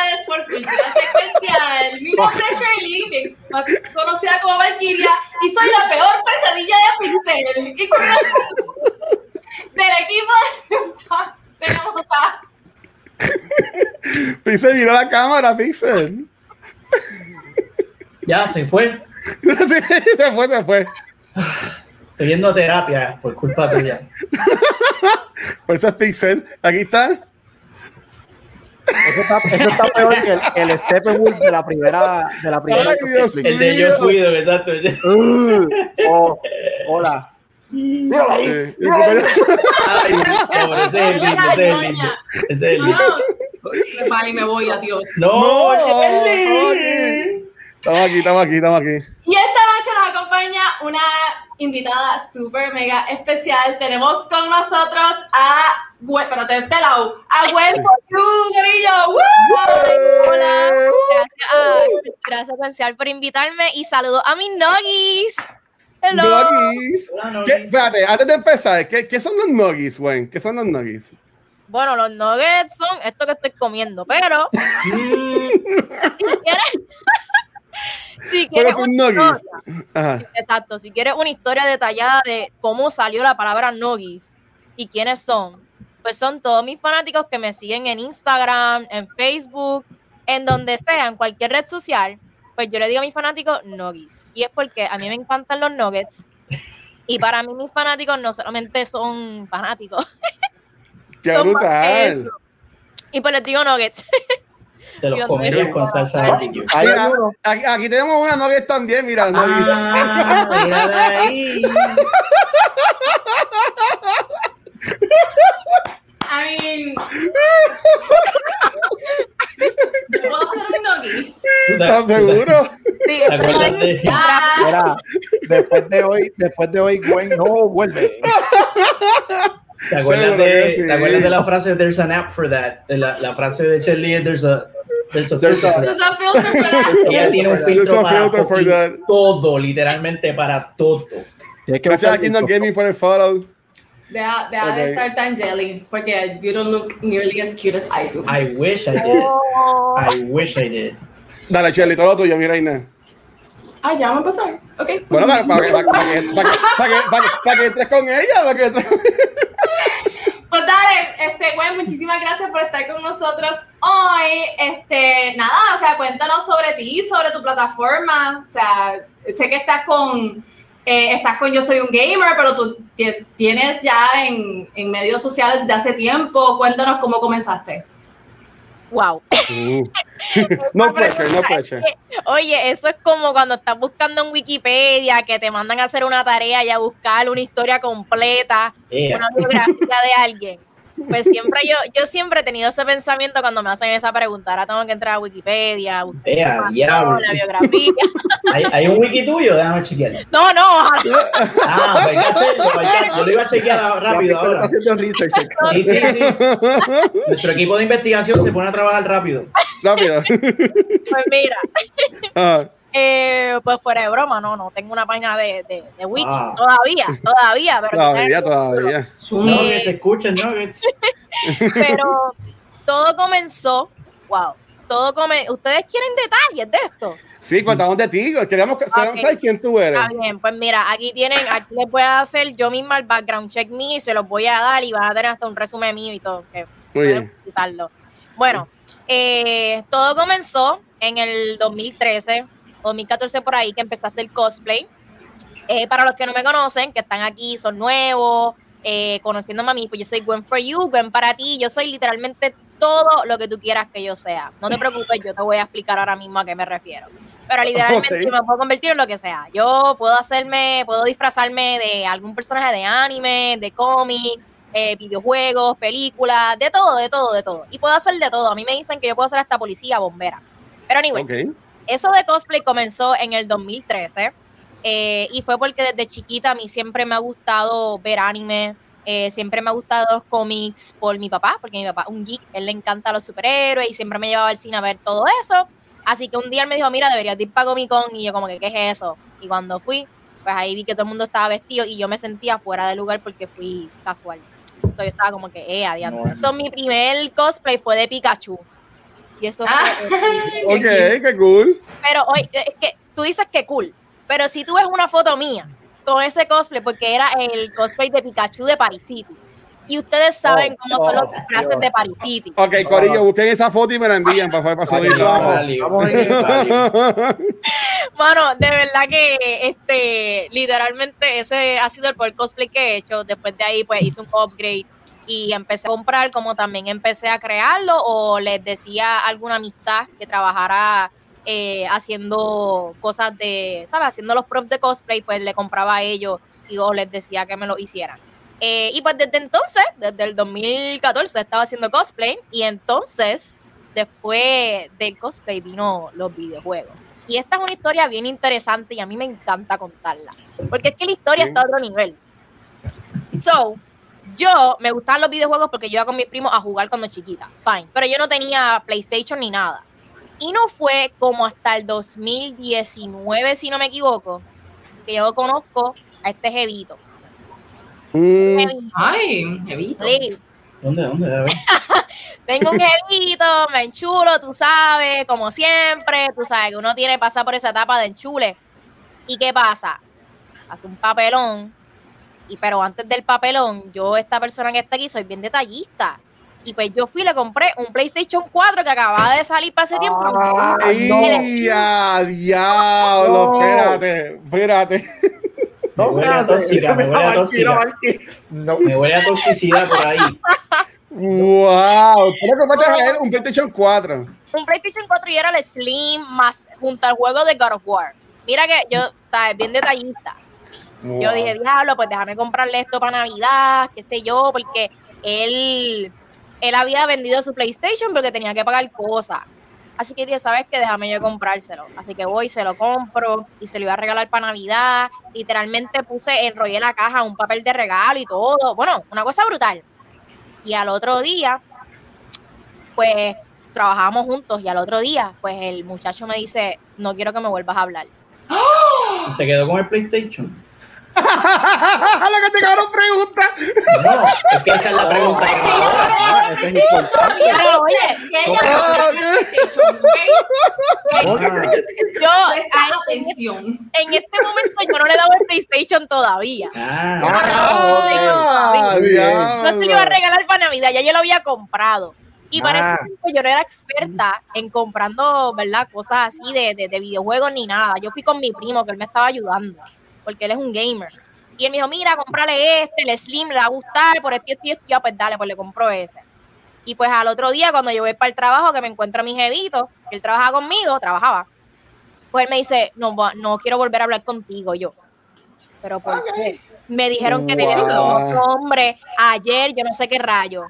ustedes por Cultura Secuencial. Mi nombre es Shirley, bien conocida como Valkyria, y soy la peor pesadilla de Pincel. Y con nosotros, del equipo de tenemos a Pixel miró la cámara, Pixel. Ya, se fue. Sí, se fue, se fue. Estoy yendo a terapia por culpa tuya. Por eso es Pixel. Aquí está. Eso está, eso está peor que el, el Steppenwolf de la primera de la primera Ay, Dios El de yo cuido, exacto. Uh, oh, hola. Míralo ahí. Eh, Ay, pobre, ese es el lindo, ese es el lindo. Ese es el lindo. No, vale, me voy, adiós. No, No, Shirley. Estamos aquí, estamos aquí, estamos aquí. Y esta noche nos acompaña una invitada súper mega especial. Tenemos con nosotros a Gwen, espérate, de este lado, a Gwen for You, gorillo. ¡Woo! Hola, gracias a Cultura Secuencial por invitarme y saludo a mis noggies. Hello. Nuggies. Hola, Nuggies. ¿Qué- Espérate, antes de empezar, ¿qué, qué son los nuggies, güey? ¿Qué son los nuggies? Bueno, los nuggets son esto que estoy comiendo, pero si quieres, si Pero quieres historia- Ajá. exacto, si quieres una historia detallada de cómo salió la palabra noggies y quiénes son, pues son todos mis fanáticos que me siguen en Instagram, en Facebook, en donde sea, en cualquier red social, pues yo le digo a mis fanáticos noggies. Y es porque a mí me encantan los nuggets. Y para mí mis fanáticos no solamente son fanáticos, Qué son brutal. Y pues les digo nuggets. Te los mío. con salsa barbecue. Ahí, aquí, aquí tenemos una nuggets también, mira. Ah, mírala ahí. I mean. ¿Yo puedo hacer un gnocchi? ¿Estás seguro? Sí, ¿Te acuerdas de- Mira, después de hoy, después de hoy, Gwen no vuelve. ¿Te acuerdas, de, sí. ¿Te acuerdas de la frase There's an app for that? La, la frase de es There's a, there's a There's filter there's that. a filter for that. Ella tiene un There's filtro para filter todo, literalmente para todo. Gracias a Kingdom. Gaming por el follow. Deja, deja Ok. de estar tan jelly, porque you don't look nearly as cute as I do. I wish I did. Oh. I wish I did. Dale, Shelly, todo lo tuyo, mira, Inés. Ah, ya vamos a empezar. Ok. Bueno, para, para, que- para, que- para, que- para, que- para, que- para, que- para que entres con ella, para que entres- Pues dale, este, Gwen, muchísimas gracias por estar con nosotros hoy. Este, nada, o sea, cuéntanos sobre ti, sobre tu plataforma. O sea, sé que estás con, eh, estás con Yo Soy un Gamer, pero tú ti- tienes ya en, en medios sociales de hace tiempo. Cuéntanos cómo comenzaste. Wow. Uh. no pressure, no pressure. Oye, eso es como cuando estás buscando en Wikipedia que te mandan a hacer una tarea y a buscar una historia completa, Yeah. una biografía de alguien. Pues siempre yo, yo siempre he tenido ese pensamiento cuando me hacen esa pregunta. Ahora tengo que entrar a Wikipedia, a buscar Ea, la biografía. ¿Hay, hay un wiki tuyo? Déjame chequear. No, no, ojalá. Ah, pues que hacerlo. que- Yo lo iba a chequear rápido ahora. está haciendo research. Sí, sí, sí. Nuestro equipo de investigación se pone a trabajar rápido. Rápido. Pues mira, Ah, eh, pues fuera de broma, no, no tengo una página de, de, de Wiki Ah. todavía, todavía, pero todavía, todavía. No, Eh, que se escuchen, ¿no? Pero todo comenzó, wow, todo come, ¿ustedes quieren detalles de esto? Sí, contamos de ti. Queríamos que- Ok. saber quién tú eres. Está bien, pues mira, aquí tienen, aquí les voy a hacer yo misma el background check mío y se los voy a dar y van a tener hasta un resumen mío y todo, que Muy bien. Bueno, eh, todo comenzó en el 2013, 2014 por ahí, que empecé a hacer cosplay. Eh, para los que no me conocen, que están aquí, son nuevos, eh, conociéndome a mí, pues yo soy Gwen for You, Gwen para ti, yo soy literalmente todo lo que tú quieras que yo sea. No te preocupes, yo te voy a explicar ahora mismo a qué me refiero. Pero literalmente Ok. yo me puedo convertir en lo que sea. Yo puedo hacerme, puedo disfrazarme de algún personaje de anime, de cómic, eh, videojuegos, películas, de todo, de todo, de todo. Y puedo hacer de todo. A mí me dicen que yo puedo ser hasta policía, bombera. Pero anyways, Ok. Eso de cosplay comenzó en el 2013 eh, y fue porque desde chiquita a mí siempre me ha gustado ver anime, eh, siempre me ha gustado los cómics por mi papá, porque mi papá es un geek, él le encanta los superhéroes y siempre me llevaba al cine a ver todo eso. Así que un día él me dijo, mira, deberías ir para Comic Con y yo como que, ¿qué es eso? Y cuando fui, pues ahí vi que todo el mundo estaba vestido y yo me sentía fuera de lugar porque fui casual. Entonces yo estaba como que, eh, adiante. No. Eso, mi primer cosplay fue de Pikachu. Y eso Ah. fue- Ok, qué cool. pero hoy, es que tú dices que cool, pero si tú ves una foto mía con ese cosplay, porque era el cosplay de Pikachu de Paris City, y ustedes saben Oh, cómo son los oh, disfraces de Paris City. Ok, Corillo, busquen esa foto y me la envían para, para subirla. Vamos. Mano, de verdad que este, literalmente ese ha sido el peor cosplay que he hecho. Después de ahí, pues hice un upgrade y empecé a comprar, como también empecé a crearlo, o les decía a alguna amistad que trabajara eh, haciendo cosas de, ¿sabes? Haciendo los props de cosplay, pues le compraba a ellos y o les decía que me lo hicieran. Eh, y pues desde entonces, desde el 2014, estaba haciendo cosplay y entonces, después del cosplay, vino los videojuegos. Y esta es una historia bien interesante y a mí me encanta contarla. Porque es que la historia está a otro nivel. So, yo me gustaban los videojuegos porque yo iba con mis primos a jugar cuando chiquita. Fine. Pero yo no tenía PlayStation ni nada. Y no fue como hasta el 2019, si no me equivoco, que yo conozco a este jevito. Mm, Jevito. Ay, evito. Sí, ¿Dónde? ¿Dónde? A ver. Tengo un jevito, me enchulo, tú sabes, como siempre, tú sabes que uno tiene que pasar por esa etapa de enchule. ¿Y qué pasa? Hace un papelón, y pero antes del papelón, yo, esta persona que está aquí, soy bien detallista. Y pues yo fui y le compré un PlayStation 4 que acababa de salir para ese tiempo. Ah, ¡Ay, a diablo! No. Espérate, espérate. Me huele a tóxica, me huele a. No. Me huele a toxicidad por ahí. ¡Wow! ¿Cómo compraste a él un PlayStation 4? un PlayStation 4 y era el Slim más junto al juego de God of War. Mira que yo, sabes, bien detallista. Yo dije, diablo, pues déjame comprarle esto para Navidad, qué sé yo, porque él, él había vendido su PlayStation porque tenía que pagar cosas. Así que dije, ¿sabes qué? Déjame yo comprárselo. Así que voy, se lo compro y se lo iba a regalar para Navidad. Literalmente puse, enrollé la caja, un papel de regalo y todo. Bueno, una cosa brutal. Y al otro día, pues trabajábamos juntos y al otro día, pues el muchacho me dice, no quiero que me vuelvas a hablar. Y se quedó con el PlayStation. ¡La que te cabrón pregunta! No, es que esa es la pregunta. Ah, ese es importante. Pero oye, Que ella Ah, no. Ah, yo a- atención. en este momento yo no le he dado el PlayStation todavía. ah, ¡Ah, Muy bien. No se lo iba a regalar para Navidad, ya yo lo había comprado. Y para Ah. ese tiempo yo no era experta en comprando, ¿verdad? Cosas así de, de, de videojuegos ni nada. Yo fui con mi primo, que él me estaba ayudando, porque él es un gamer. Y él me dijo, mira, comprale este, el Slim, le va a gustar, por esto y esto y yo, pues dale, pues le compro ese. Y pues al otro día, cuando yo voy para el trabajo, que me encuentro a mi jevito, que él trabajaba conmigo, trabajaba, pues él me dice, no, no quiero volver a hablar contigo. Yo, pero ¿por qué? Me dijeron que te Wow. con otro hombre ayer, yo no sé qué rayo.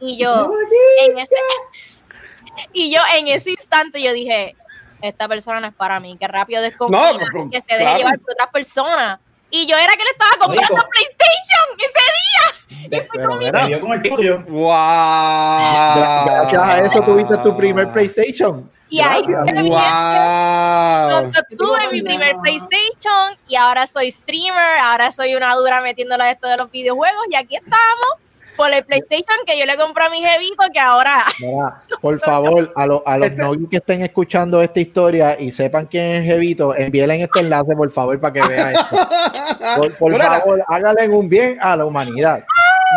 Y yo, en ese, y yo en ese instante yo dije, esta persona no es para mí, que rápido desconfía, No, pero- que se deje claro. llevar por otras personas. Y yo era que le estaba comprando. PlayStation ese día. Mira, dio con el tuyo. ¡Wow! gra- gracias a eso tuviste tu primer PlayStation. Y ahí terminé ¡Wow! Tuve mi primer PlayStation y ahora soy streamer, ahora soy una dura metiéndola a esto de los videojuegos y aquí estamos por el PlayStation que yo le compré a mi jevito que ahora Mira, por favor, a, los a los novios que estén escuchando esta historia y sepan quién es Jevito, envíenle este enlace, por favor, para que vean esto. Por, por favor, háganle un bien a la humanidad.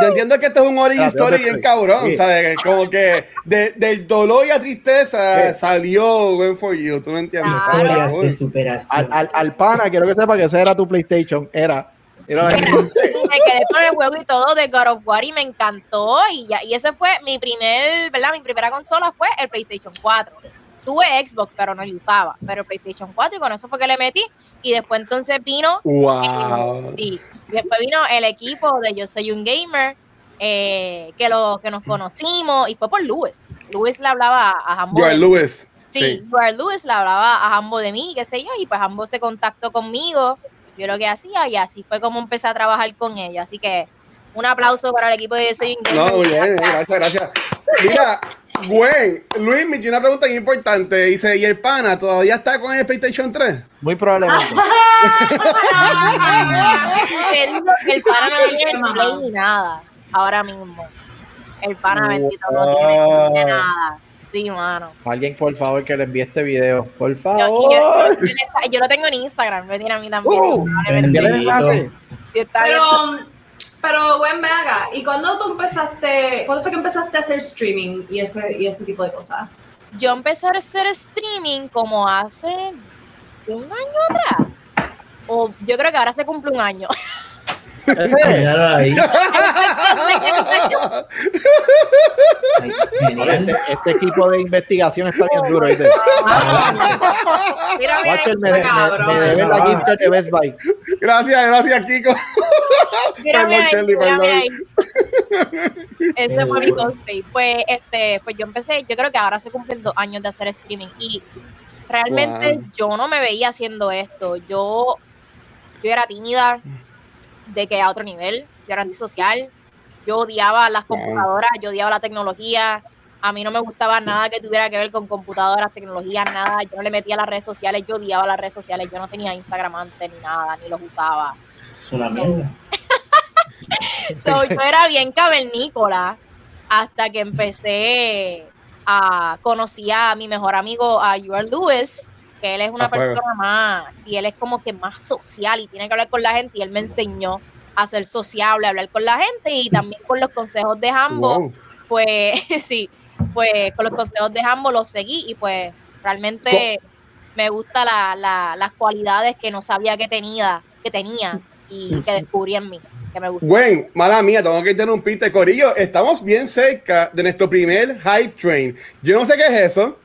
Yo entiendo que esto es un origin story ¿dónde bien cabrón, Sí. ¿sabes? Como que de- del dolor y la tristeza Sí. salió Win for You, ¿tú me entiendes? Historias de Al, superación. al, al pana, quiero que sepa que ese era tu PlayStation. Era. Era la- me quedé con el juego y todo de God of War y me encantó y ya y ese fue mi primer, ¿verdad? Mi primera consola fue el PlayStation 4. Tuve Xbox, pero no usaba, pero el PlayStation 4 y con eso fue que le metí y después entonces vino ¡Wow! Sí, después vino el equipo de Yo Soy un Gamer, eh, que, lo, que nos conocimos, y fue por Luis. Luis le hablaba a Jambo. Lewis. Sí, Sí. Lewis le hablaba a ambos de mí, qué sé yo, y pues ambos se contactó conmigo, yo lo que hacía, y así fue como empecé a trabajar con ella. Así que un aplauso para el equipo de Soy Gamer. No, muy bien, gracias, gracias. Mira, Gwen, Luis me tiene una pregunta muy importante. Dice, ¿y el pana todavía está con el PlayStation 3? Muy probablemente. El pana no tiene play ni nada, ahora mismo. El pana bendito no tiene nada. Sí, mano. Alguien, por favor, que le envíe este video. Por favor. yo- yo- yo lo tengo en Instagram, me tiene a mí también. Uh, enlace. Sí, está bien. Pero, pero, Gwen, acá. ¿Y cuándo tú empezaste, cuándo fue que empezaste a hacer streaming y ese, y ese tipo de cosas? yo empecé a hacer streaming como hace un año atrás. O yo creo que ahora se cumple un año. Ahí. Este, este equipo de investigación está bien duro. ¿viste? Mira, mira, Watcher me, ese me, cabrón. me debe la gift card de Best Buy. Gracias, gracias, Kiko. Perdón, Shelly, perdón. ahí. Este fue mi cosplay. Pues, este, pues yo empecé, yo creo que ahora se cumplen dos años de hacer streaming y realmente Wow. yo no me veía haciendo esto. Yo, yo era tímida de que a otro nivel, yo era antisocial, yo odiaba las computadoras, yo odiaba la tecnología. A mí no me gustaba nada que tuviera que ver con computadoras, tecnologías, nada. Yo no le metía a las redes sociales, yo odiaba las redes sociales. Yo no tenía Instagram antes ni nada, ni los usaba. Es una mierda. So, yo era bien cavernícola hasta que empecé a conocí a mi mejor amigo, a Joel Lewis, que él es una fuego. persona más, y él es como que más social y tiene que hablar con la gente, y él me enseñó a ser sociable, a hablar con la gente y también con los consejos de ambos, Wow. pues sí, pues con los consejos de ambos los seguí y pues realmente me gusta la, la- las cualidades que no sabía que tenía, que tenía y que descubrí en mí, que me gustó. Gwen, mala mía, tengo que interrumpirte. Corillo, estamos bien cerca de nuestro primer Hype Train. Yo no sé qué es eso.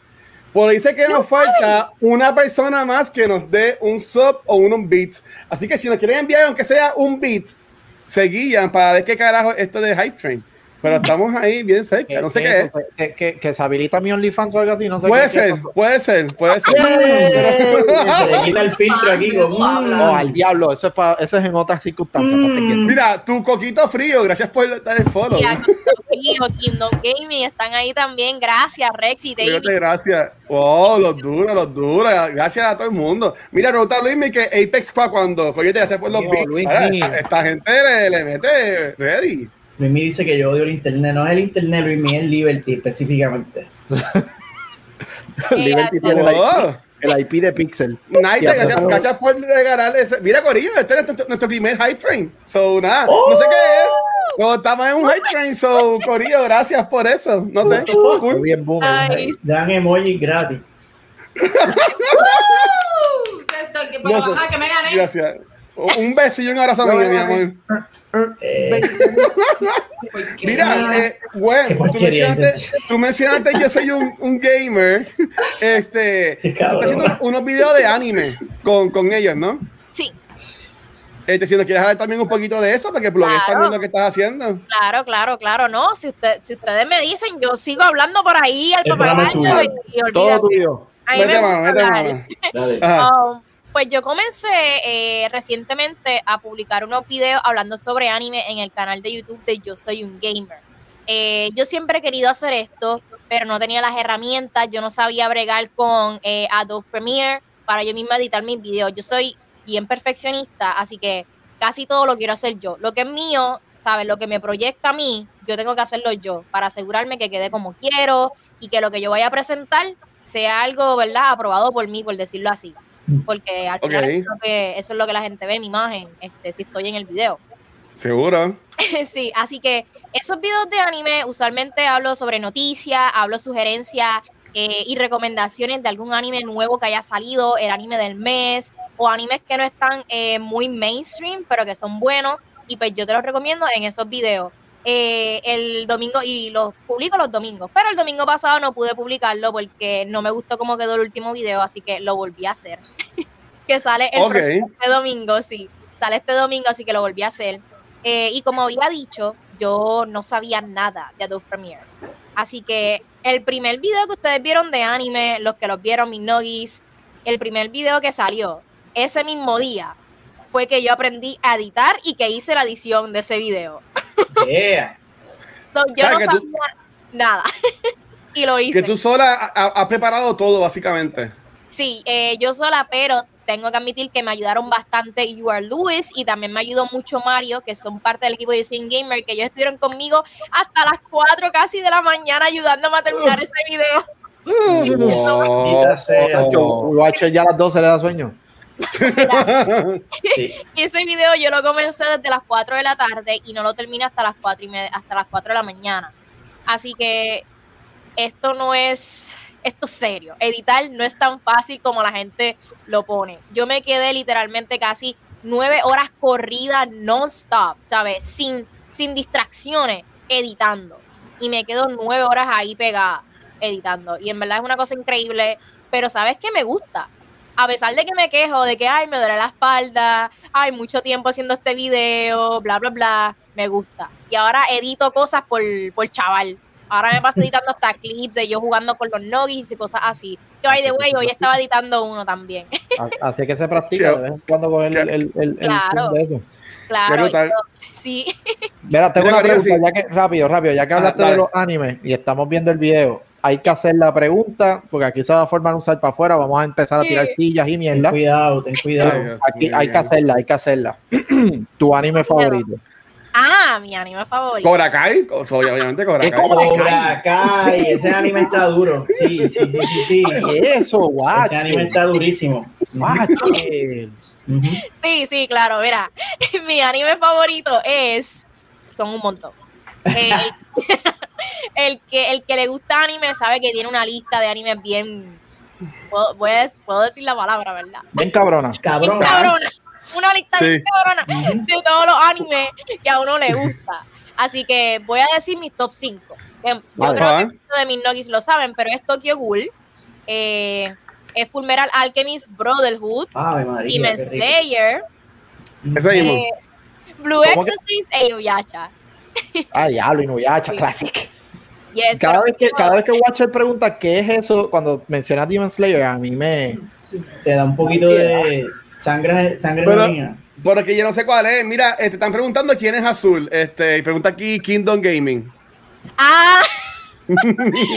Por dice que nos falta una persona más que nos dé un sub o unos beats. Así que si nos quieren enviar, aunque sea un beat, se guían para ver qué carajo es esto de Hype Train. Pero estamos ahí bien cerca. No sé qué es. Que, que, que se habilita mi OnlyFans o algo así. No sé Puede qué- ser, puede ser, puede ser. Se le quita el filtro aquí con. mm. Oh, al diablo, eso es, pa- eso es en otras circunstancias. entiendas. Mira, tu coquito frío, gracias por dar el follow. Y a Kingdom Gaming están ahí también. Gracias, Rex y David. Fíjate, gracias. Oh, los duros, los duros. Gracias a todo el mundo. Mira, pregunta a Luis que Apex para cuando. Oye, te hace por los beats. Luis mío. esta, esta gente le, le mete ready. Luismi dice que yo odio el internet. No es el internet, Luismi, es Liberty específicamente. Liberty tiene el IP, Oh, el IP de Pixel. nice, hace gracias, todo. gracias por regalar ese. Mira, Corillo, este es nuestro, nuestro primer hype train. So, nada, Oh. no sé qué es. No, estamos en un hype train, so, Corillo, gracias por eso. No sé. Muy Cool. bien, boom. Ay, Dan emojis gratis. ¡Uh! Que, No sé. ah, que me gané. Gracias. Un beso y un abrazo No, mi amor. Eh, Mira, eh, güey, Qué tú mencionaste, tú mencionaste que yo soy un, un gamer. Este, tú estás haciendo unos videos de anime con, con ellos, ¿no? sí, Este, si nos quieres hablar también un poquito de eso, porque blogueas Claro. también lo que estás haciendo. claro, claro, claro. No, si, usted, si ustedes me dicen, yo sigo hablando por ahí al y Todo tuyo. A mí me Mete gusta mano, mete mano. dale. Pues yo comencé eh, recientemente a publicar unos videos hablando sobre anime en el canal de YouTube de Yo Soy un Gamer. Eh, yo siempre he querido hacer esto, pero no tenía las herramientas, yo no sabía bregar con eh, Adobe Premiere para yo misma editar mis videos. Yo soy bien perfeccionista, así que casi todo lo quiero hacer yo. Lo que es mío, ¿sabes? Lo que me proyecta a mí, yo tengo que hacerlo yo para asegurarme que quede como quiero y que lo que yo vaya a presentar sea algo, ¿verdad? Aprobado por mí, por decirlo así. Porque al final eso, es lo que, eso es lo que la gente ve en mi imagen, este, si estoy en el video. Seguro. sí, así que esos videos de anime usualmente hablo sobre noticias, hablo sugerencias eh, y recomendaciones de algún anime nuevo que haya salido, el anime del mes, o animes que no están eh, muy mainstream, pero que son buenos, y pues yo te los recomiendo en esos videos. Eh, el domingo, y los publico los domingos, pero el domingo pasado no pude publicarlo porque no me gustó cómo quedó el último video, así que lo volví a hacer. que sale el este domingo, sí, sale este domingo, así que lo volví a hacer. Eh, y como había dicho, yo no sabía nada de Adobe Premiere. Así que el primer video que ustedes vieron de anime, los que los vieron, mis nogis, el primer video que salió ese mismo día fue que yo aprendí a editar y que hice la edición de ese video. Yeah. So, yo sea, no sabía tú- nada. y lo hice. Que tú sola ha- ha- has preparado todo, básicamente. Sí, eh, yo sola, pero tengo que admitir que me ayudaron bastante You Are Lewis y también me ayudó mucho Mario, que son parte del equipo de Sin Gamer, que ellos estuvieron conmigo hasta las 4 casi de la mañana ayudándome a terminar ese video. Maldita sea. Nacho, Watcher ya a las 12 le da sueño. Sí. Y ese video yo lo comencé desde las 4 de la tarde y no lo terminé hasta las 4 y media- hasta las 4 de la mañana. Así que esto no es esto es serio. Editar no es tan fácil como la gente lo pone. Yo me quedé literalmente casi nueve horas corridas non-stop, ¿sabes? Sin, sin distracciones, editando. Y me quedo nueve horas ahí pegada, editando. Y en verdad es una cosa increíble, pero ¿sabes qué me gusta? A pesar de que me quejo de que, ay, me duele la espalda, hay mucho tiempo haciendo este video, bla, bla, bla, me gusta. Y ahora edito cosas por, por chaval. Ahora me paso editando hasta clips de yo jugando con los nogis y cosas así. Que, by the way, hoy estaba editando uno también. Así que se practica de vez en cuando con el, el, el, el Claro. zoom de eso. Claro, yo- sí. Mira, tengo Mira, una pregunta, sí. ya que, rápido, rápido, ya que Ah, hablaste de los animes y estamos viendo el video, hay que hacer la pregunta, porque aquí se va a formar un sal para afuera, vamos a empezar a tirar Sí. sillas y Ten mierda. cuidado, ten cuidado. Aquí hay que hacerla, hay que hacerla. tu anime favorito. Ah, mi anime favorito. Cobra Kai, obviamente Cobra ¿Qué Kai. Cobra Cobra Kai, ese anime está duro. Sí, sí, sí, sí, sí. ¿Qué es eso, Ese anime está durísimo. Sí, sí, claro, mira. Mi anime favorito es. Son un montón. El, el que, el que le gusta anime sabe que tiene una lista de animes bien. Puedo, a- puedo decir la palabra, ¿verdad? Bien cabrona. Bien cabrona. Una lista bien cabrona de todos los animes que a uno le gusta. Así que voy a decir mis top 5. Yo Vale. creo que muchos de mis nogis lo saben, pero es Tokyo Ghoul, eh, es Fullmetal Alchemist Brotherhood, Demon. Slayer, eh, Blue ¿Cómo que- Exorcist e Inuyasha. Ah, diablo, Inuyasha, classic. Yes, Cada vez, que, yo- cada vez que Watcher pregunta qué es eso, cuando menciona Demon Slayer, a mí me. Te da un poquito de sangre, sangre Pero-. Porque yo no sé cuál es. Mira, eh, te están preguntando quién es azul. Este, y pregunta aquí Kingdom Gaming. Ah, es una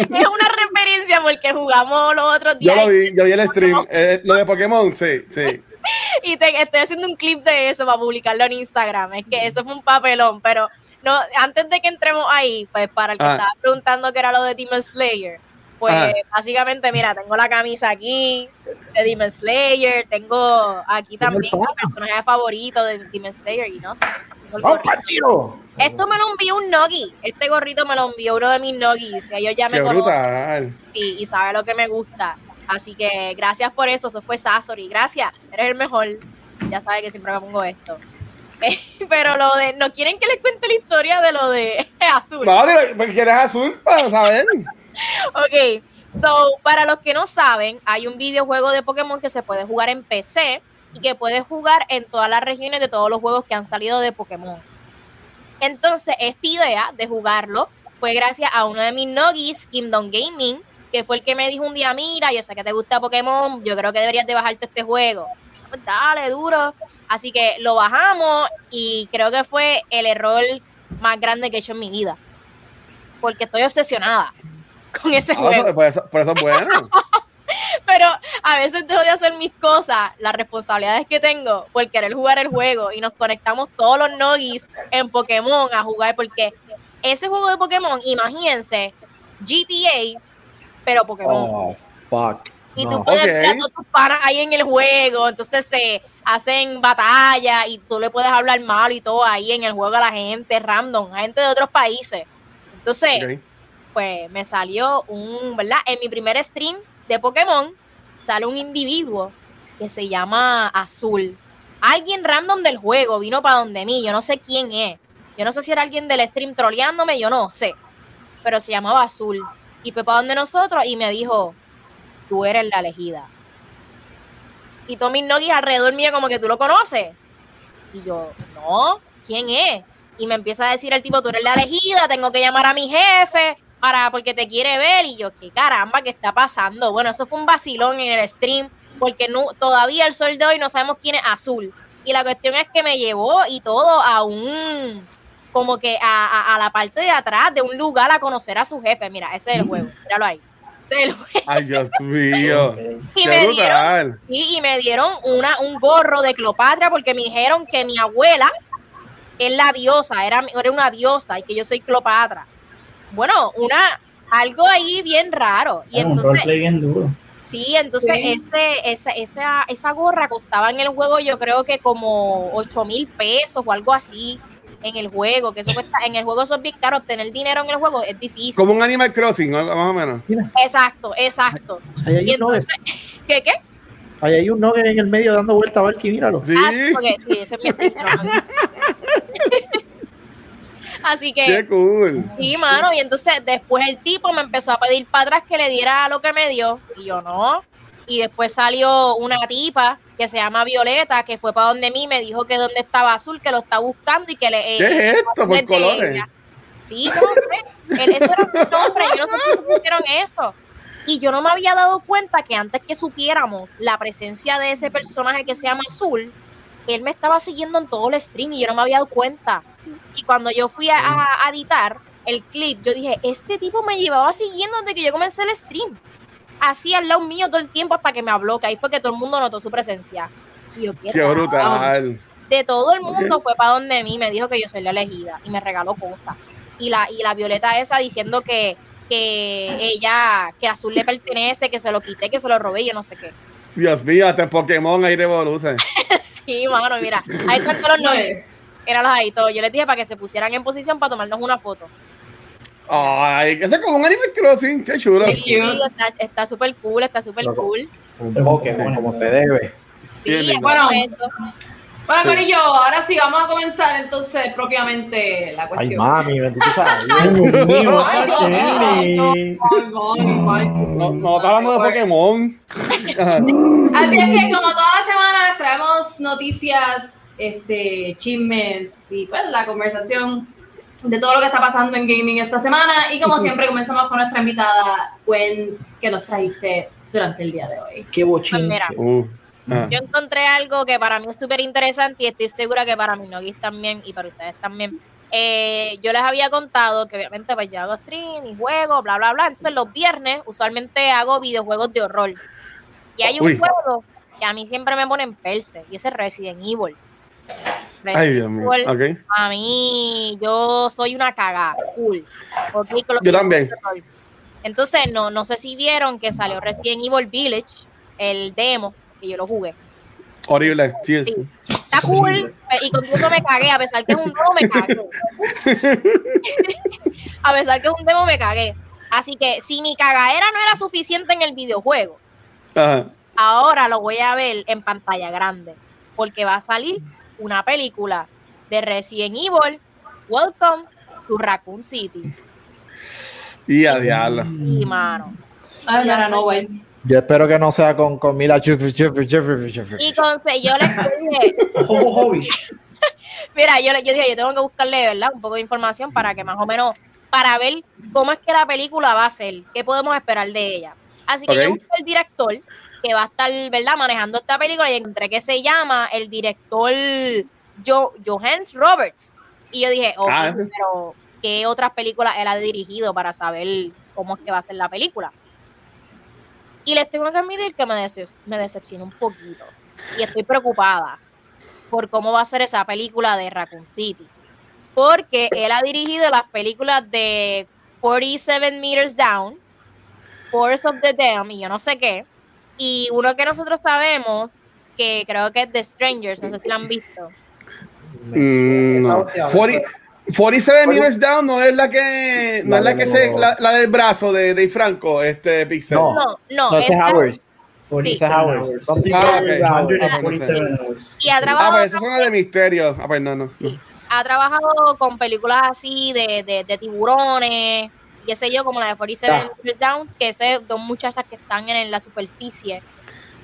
referencia porque jugamos los otros Yo días lo vi, yo vi el stream. Eh, lo de Pokémon, sí, sí. y te- estoy haciendo un clip de eso para publicarlo en Instagram. Es que eso fue un papelón, pero no, antes de que entremos ahí, pues para el que Ah. estaba preguntando que era lo de Demon Slayer, pues Ajá. básicamente, mira, tengo la camisa aquí de Demon Slayer, tengo aquí también mi personaje favorito de Demon Slayer y no sé. ¡Oh! Esto me lo envió un Nogi. Este gorrito me lo envió uno de mis Nogis. Ellos ya me Qué conocen brutal. y, y sabe lo que me gusta. Así que gracias por eso. Eso fue Sasori. Gracias. Eres el mejor. Ya sabes que siempre me pongo esto. Pero lo de. ¿No quieren que les cuente la historia de lo de azul? No, porque quieres azul para saber. Ok. So, para los que no saben, hay un videojuego de Pokémon que se puede jugar en PC y que puedes jugar en todas las regiones de todos los juegos que han salido de Pokémon. Entonces, esta idea de jugarlo fue gracias a uno de mis nogis, Kingdom Gaming, que fue el que me dijo un día, mira, yo sé que te gusta Pokémon, yo creo que deberías de bajarte este juego. Pues dale, duro. Así que lo bajamos y creo que fue el error más grande que he hecho en mi vida. Porque estoy obsesionada con ese Ah, juego. eso- por, eso, por eso es bueno. Pero a veces dejo de hacer mis cosas, las responsabilidades que tengo por querer jugar el juego y nos conectamos todos los nogis en Pokémon a jugar porque ese juego de Pokémon, imagínense, GTA, pero Pokémon. Oh, fuck. Y tú No. puedes Ok. ver a todos tus panas ahí en el juego, entonces se hacen batallas y tú le puedes hablar mal y todo ahí en el juego a la gente random, a gente de otros países. Entonces, pues me salió un, ¿verdad? En mi primer stream de Pokémon sale un individuo que se llama Azul. Alguien random del juego vino para donde mí, yo no sé quién es. Yo no sé si era alguien del stream troleándome, yo no sé. Pero se llamaba Azul. Y fue para donde nosotros y me dijo, tú eres la elegida. Y mis nogis alrededor mío como que tú lo conoces. Y yo, no, ¿quién es? Y me empieza a decir el tipo, tú eres la elegida, tengo que llamar a mi jefe. para porque te quiere ver y yo, qué caramba, ¿qué está pasando? Bueno, eso fue un vacilón en el stream porque no, todavía el sol de hoy no sabemos quién es azul. Y la cuestión es que me llevó y todo a un, como que a, a- a la parte de atrás de un lugar a conocer a su jefe. Mira, ese es el juego, míralo ahí. Juego. Ay, Dios mío. Y Qué me dieron, brutal. sí, y me dieron una, un gorro de Cleopatra porque me dijeron que mi abuela es la diosa, era, era una diosa y que yo soy Cleopatra. Bueno, una, algo ahí bien raro. Y Ah, un entonces, roleplay bien duro. Sí, entonces Sí. ese, esa, esa, esa gorra costaba en el juego yo creo que como 8 mil pesos o algo así en el juego, que eso cuesta, en el juego eso es bien caro, obtener dinero en el juego es difícil. Como un Animal Crossing, más o menos. Exacto, exacto. Ahí hay Y un entonces, ¿qué qué? ahí hay un nugget en el medio dando vuelta a ver que míralo. Sí. Ah, sí, porque- sí, ese es mi estilo. Así que Qué cool. Sí, mano, y entonces después el tipo me empezó a pedir para atrás que le diera lo que me dio, y yo no. Y después salió una tipa que se llama Violeta, que fue para donde mí, me dijo que donde estaba azul, que lo está buscando y que le... eh, ¿Qué es esto por colores? ella. Sí, no sé. Eso era su nombre, yo no sé si supusieron eso. Y yo no me había dado cuenta que antes que supiéramos la presencia de ese personaje que se llama Azul, él me estaba siguiendo en todo el stream y yo no me había dado cuenta. Y cuando yo fui a editar el clip, yo dije, este tipo me llevaba siguiendo desde que yo comencé el stream. Así al lado mío todo el tiempo hasta que me habló, que ahí fue que todo el mundo notó su presencia. Y yo, Qué brutal. De todo el mundo fue para donde mí, me dijo que yo soy la elegida y me regaló cosas. Y la, y la Violeta esa diciendo que, que ella, que Azul le pertenece, que se lo quité, que se lo robé, yo no sé qué. Dios mío, hasta en Pokémon hay revoluce. sí, mano, mira, ahí están todos los nombres. Míralos ahí todos. Yo les dije para que se pusieran en posición para tomarnos una foto. Ay, ese es como un Animal Crossing. Qué chulo. Sí, está- está súper cool, está súper cool. Un Pokémon, como se debe. Sí, bueno, Bueno. eso. Bueno, Sí. Corillo, ahora sí, vamos a comenzar entonces propiamente la Ay, cuestión. mami, bendito sea Dios. Ay, mío, Ay, no. No, no está hablando de Pokémon. Así es que como toda la semana les traemos noticias, este, chismes y pues la conversación de todo lo que está pasando en gaming esta semana. Y como siempre comenzamos con nuestra invitada, Gwen, que nos trajiste durante el día de hoy. Qué Pues bochinche. mira, Uh, ajá. yo encontré algo que para mí es súper interesante y estoy segura que para mis noguis también y para ustedes también. Eh, yo les había contado que obviamente pues yo hago stream y juego, bla, bla, bla. Entonces los viernes usualmente hago videojuegos de horror. Y hay un Uy. juego que a mí siempre me pone en perse y ese es Resident Evil. Ay, Dios mío. A mí, yo soy una cagada, cool. Yo también. Entonces, no, no sé si vieron que salió Resident Evil Village, el demo, que yo lo jugué. Horrible. Sí, sí. Está cool, y con eso me cagué, a pesar que es un demo, me cagué. a pesar que es un demo, me cagué. Así que si mi cagadera no era suficiente en el videojuego, Ajá. ahora lo voy a ver en pantalla grande, porque va a salir una película de Resident Evil, Welcome to Raccoon City. Y a diablo. Y mano. Ay, no, no, no, güey. Yo espero que no sea con, con Mila Jeffrey, Jeffrey, Jeffrey, Jeffrey. Y con, yo les dije. Mira, yo, yo dije, yo tengo que buscarle, ¿verdad? Un poco de información para que más o menos, para ver cómo es que la película va a ser, qué podemos esperar de ella. Así que yo busqué el director que va a estar, ¿verdad? Manejando esta película y encontré que se llama el director jo Johannes Roberts. Y yo dije, ok, Ah, pero ¿qué otras películas él ha dirigido para saber cómo es que va a ser la película? Y les tengo que admitir que me, decep me decepcionó un poquito. Y estoy preocupada por cómo va a ser esa película de Raccoon City. Porque él ha dirigido las películas de 47 Meters Down, Force of the Dam y yo no sé qué. Y uno que nosotros sabemos, que creo que es The Strangers, no sé si la han visto. Mm, no. 40 47 Meters Down no es la que no es la que se la, la del brazo de Dave Franco, este Pixel. No. No, no, No, es esta- Howard. Sí. Ah, about ok. Howard. 147 hours. y ha Ah, trabajado pues esa es una de misterio. Ah, pues no, no. no. Sí. ha trabajado con películas así de, de, de tiburones, qué sé yo, como la de 47 Ah. Meters Downs, que eso es dos muchachas que están en, la superficie,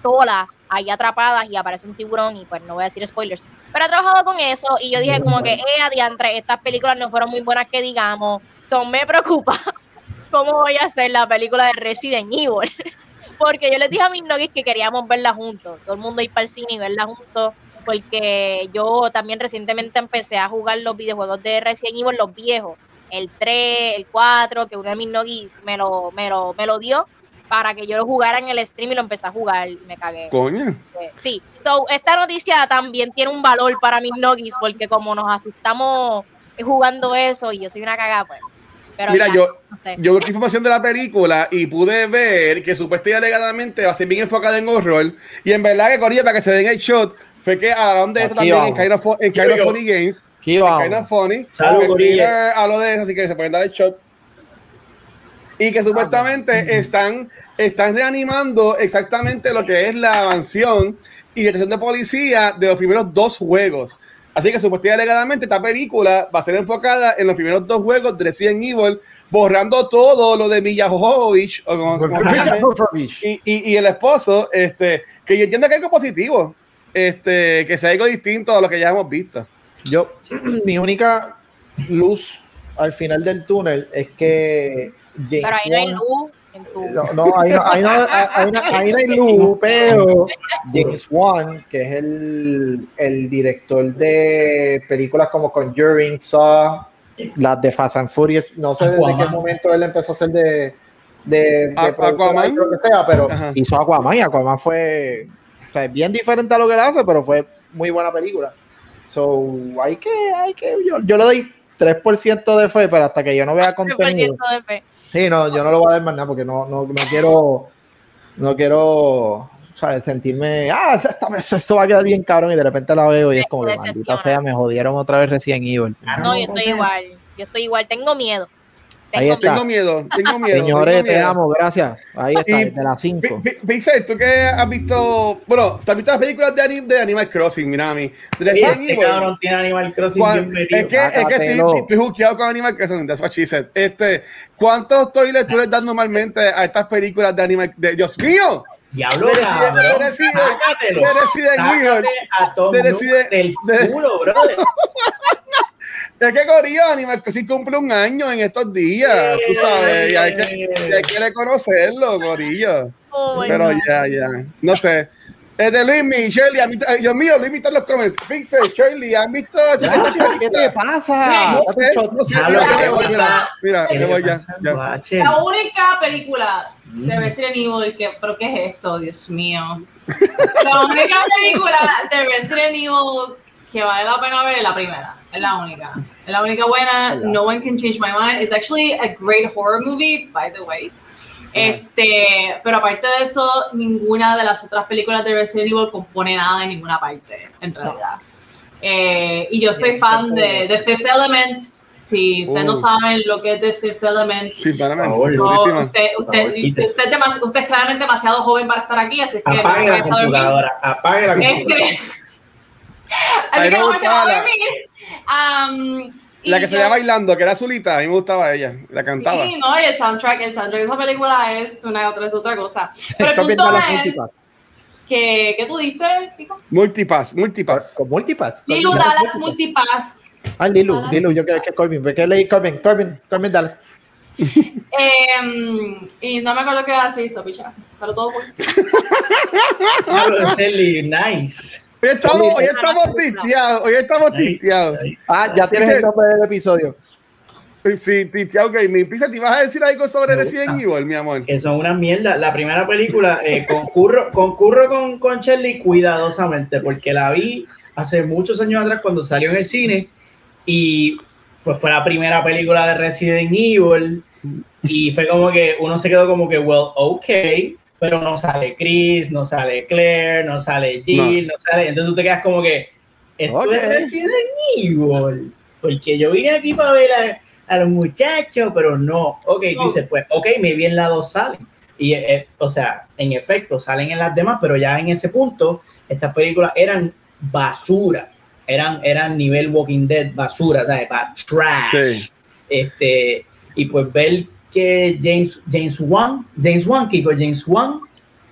solas, ahí atrapadas, y aparece un tiburón, y pues no voy a decir spoilers. Pero ha trabajado con eso, y yo dije como que, eh, adiantre, estas películas no fueron muy buenas que digamos, son me preocupa. cómo voy a hacer la película de Resident Evil. porque yo les dije a mis noguis que queríamos verla juntos. Todo el mundo ir para el cine y verla juntos. Porque yo también recientemente empecé a jugar los videojuegos de Resident Evil, los viejos. El 3, el 4, que uno de mis noguis me lo, me lo, me lo dio para que yo lo jugara en el stream y lo empecé a jugar y me cagué. Coño. Sí, so, esta noticia también tiene un valor para mis nogis porque como nos asustamos jugando eso y yo soy una cagada, pues. Pero Mira, ya, yo, no sé. yo busqué información de la película y pude ver que supuestamente alegadamente va a ser bien enfocada en horror. Y en verdad que Corilla, para que se den el shot, fue que hablaron de esto Aquí también en vamos. Kind of, en Kind of Funny Games. Aquí En vamos. Kind of Funny. Salud, habló de eso, así que se pueden dar el shot. Y que supuestamente están, están reanimando exactamente lo que es la mansión y la estación de policía de los primeros dos juegos. Así que supuestamente y alegadamente esta película va a ser enfocada en los primeros dos juegos de Resident Evil, borrando todo lo de Milla Jovovich, o como, como se llame, y, y, y el esposo, este, que yo entiendo que es algo positivo, este, que sea algo distinto a lo que ya hemos visto. Yo, mi única luz al final del túnel es que James Pero ahí no hay Wan- luz en tu... No, no, ahí no, ahí no, ahí no- ahí no hay luz, pero James Wan, que es el, el director de películas como Conjuring, Saw, las de Fast and Furious, no sé desde qué momento él empezó a hacer de, de, de Aquaman. lo que sea, pero Ajá. hizo Aquaman y Aquaman fue o sea, bien diferente a lo que él hace, pero fue muy buena película. So, hay que, hay que, yo, yo le doy 3% de fe, pero hasta que yo no vea contenido. 3% de fe. Sí, no, yo no lo voy a dar más nada porque no, no, no quiero, no quiero, ¿sabes? Sentirme, ah, esta vez esto va a quedar bien cabrón y de repente la veo y es como maldita fea, me jodieron otra vez Resident Evil. No, yo estoy igual. Yo estoy igual. Tengo miedo. Ahí Tengo está. Tengo miedo, tengo miedo. Señores, tengo te amo, gracias. Ahí está, Y- de las 5. Pi- Pi- Pixel, tú que has visto, bueno, ¿tú has visto las películas de, anim- de Animal Crossing, Minami? De Resident Este Evil. cabrón tiene Animal Crossing bien metido. es que, es que estoy, estoy juqueado con Animal Crossing, that's what she said. Este, ¿Cuántos toilets tú le das normalmente a estas películas de Animal de Dios mío! Diablo, cabrón. Sácatelo. a Tom del culo, brother. Es que Corillo, Animal Crossing cumple un año en estos días, tú sabes, y hay que, hay que reconocerlo, Corillo. Oh Pero God. ya, ya, no sé. Este Luismi, Shirley, ¿han visto- ay, Dios mío, Luismi está en los comments. Pixel, Shirley, ¿han visto ¿Qué te pasa? No sé, no sé, mira, mira, que mira, pasa. mira, ¿Qué me voy ya, ya. La única película Mm. de Resident Evil que, pero ¿qué es esto? Dios mío. La única película de Resident Evil que vale la pena ver es la primera. Es la única. Es la única buena. No one can change my mind. It's actually a great horror movie, by the way. Este, pero aparte de eso, ninguna de las otras películas de Resident Evil compone nada en ninguna parte, en realidad. Eh, y yo soy fan de, de Fifth Element. Si ustedes no Uh. saben lo que es The Fifth Element, Sí, para favor. no, usted, usted, usted, es demas- usted es claramente demasiado joven para estar aquí, así que no Apague la computadora. Apague la computadora. Este, A mí así que se va a la- dormir. Um, La que se llama Bailando, que era azulita, a mí me gustaba ella, la cantaba. Sí, no, y el soundtrack, el soundtrack de esa película es una otra, es otra cosa. Pero el punto es multipass. que, ¿qué tú diste, Pico? Multipass, multipass. Con multipass. Lilu Dallas multipass. Ah, Lilu, Lilu, yo creo que es Corbin. ¿Por qué leí Corbin? Corbin, Corbin Dallas. Em, y no me acuerdo qué decir, so, picha. Pero todo por... Shelly, nice. Hoy estamos, hoy estamos hoy estamos nice. Ah, ya tienes el nombre del episodio. Sí, tisteado gaming. Pisa, ¿te ibas a decir algo sobre Resident. Evil, mi amor? Que son una mierda. La primera película, eh, concurro, concurro con, con Shirley cuidadosamente, porque la vi hace muchos años atrás cuando salió en el cine y pues fue la primera película de Resident Evil y fue como que uno se quedó como que, well, ok, pero no sale Chris, no sale Claire, no sale Jill, no, sale, entonces tú te quedas como que, esto Ok. es Resident Evil, porque yo vine aquí para ver a, a los muchachos, pero no, ok, No. dices, pues, ok, me bien las dos salen. Y, eh, o sea, en efecto, salen en las demás, pero ya en ese punto, estas películas eran basura. Eran, eran nivel Walking Dead basura, ¿sabes? Trash. Sí. Este, y pues ver que James, James Wan, James Wan, Kiko, James Wan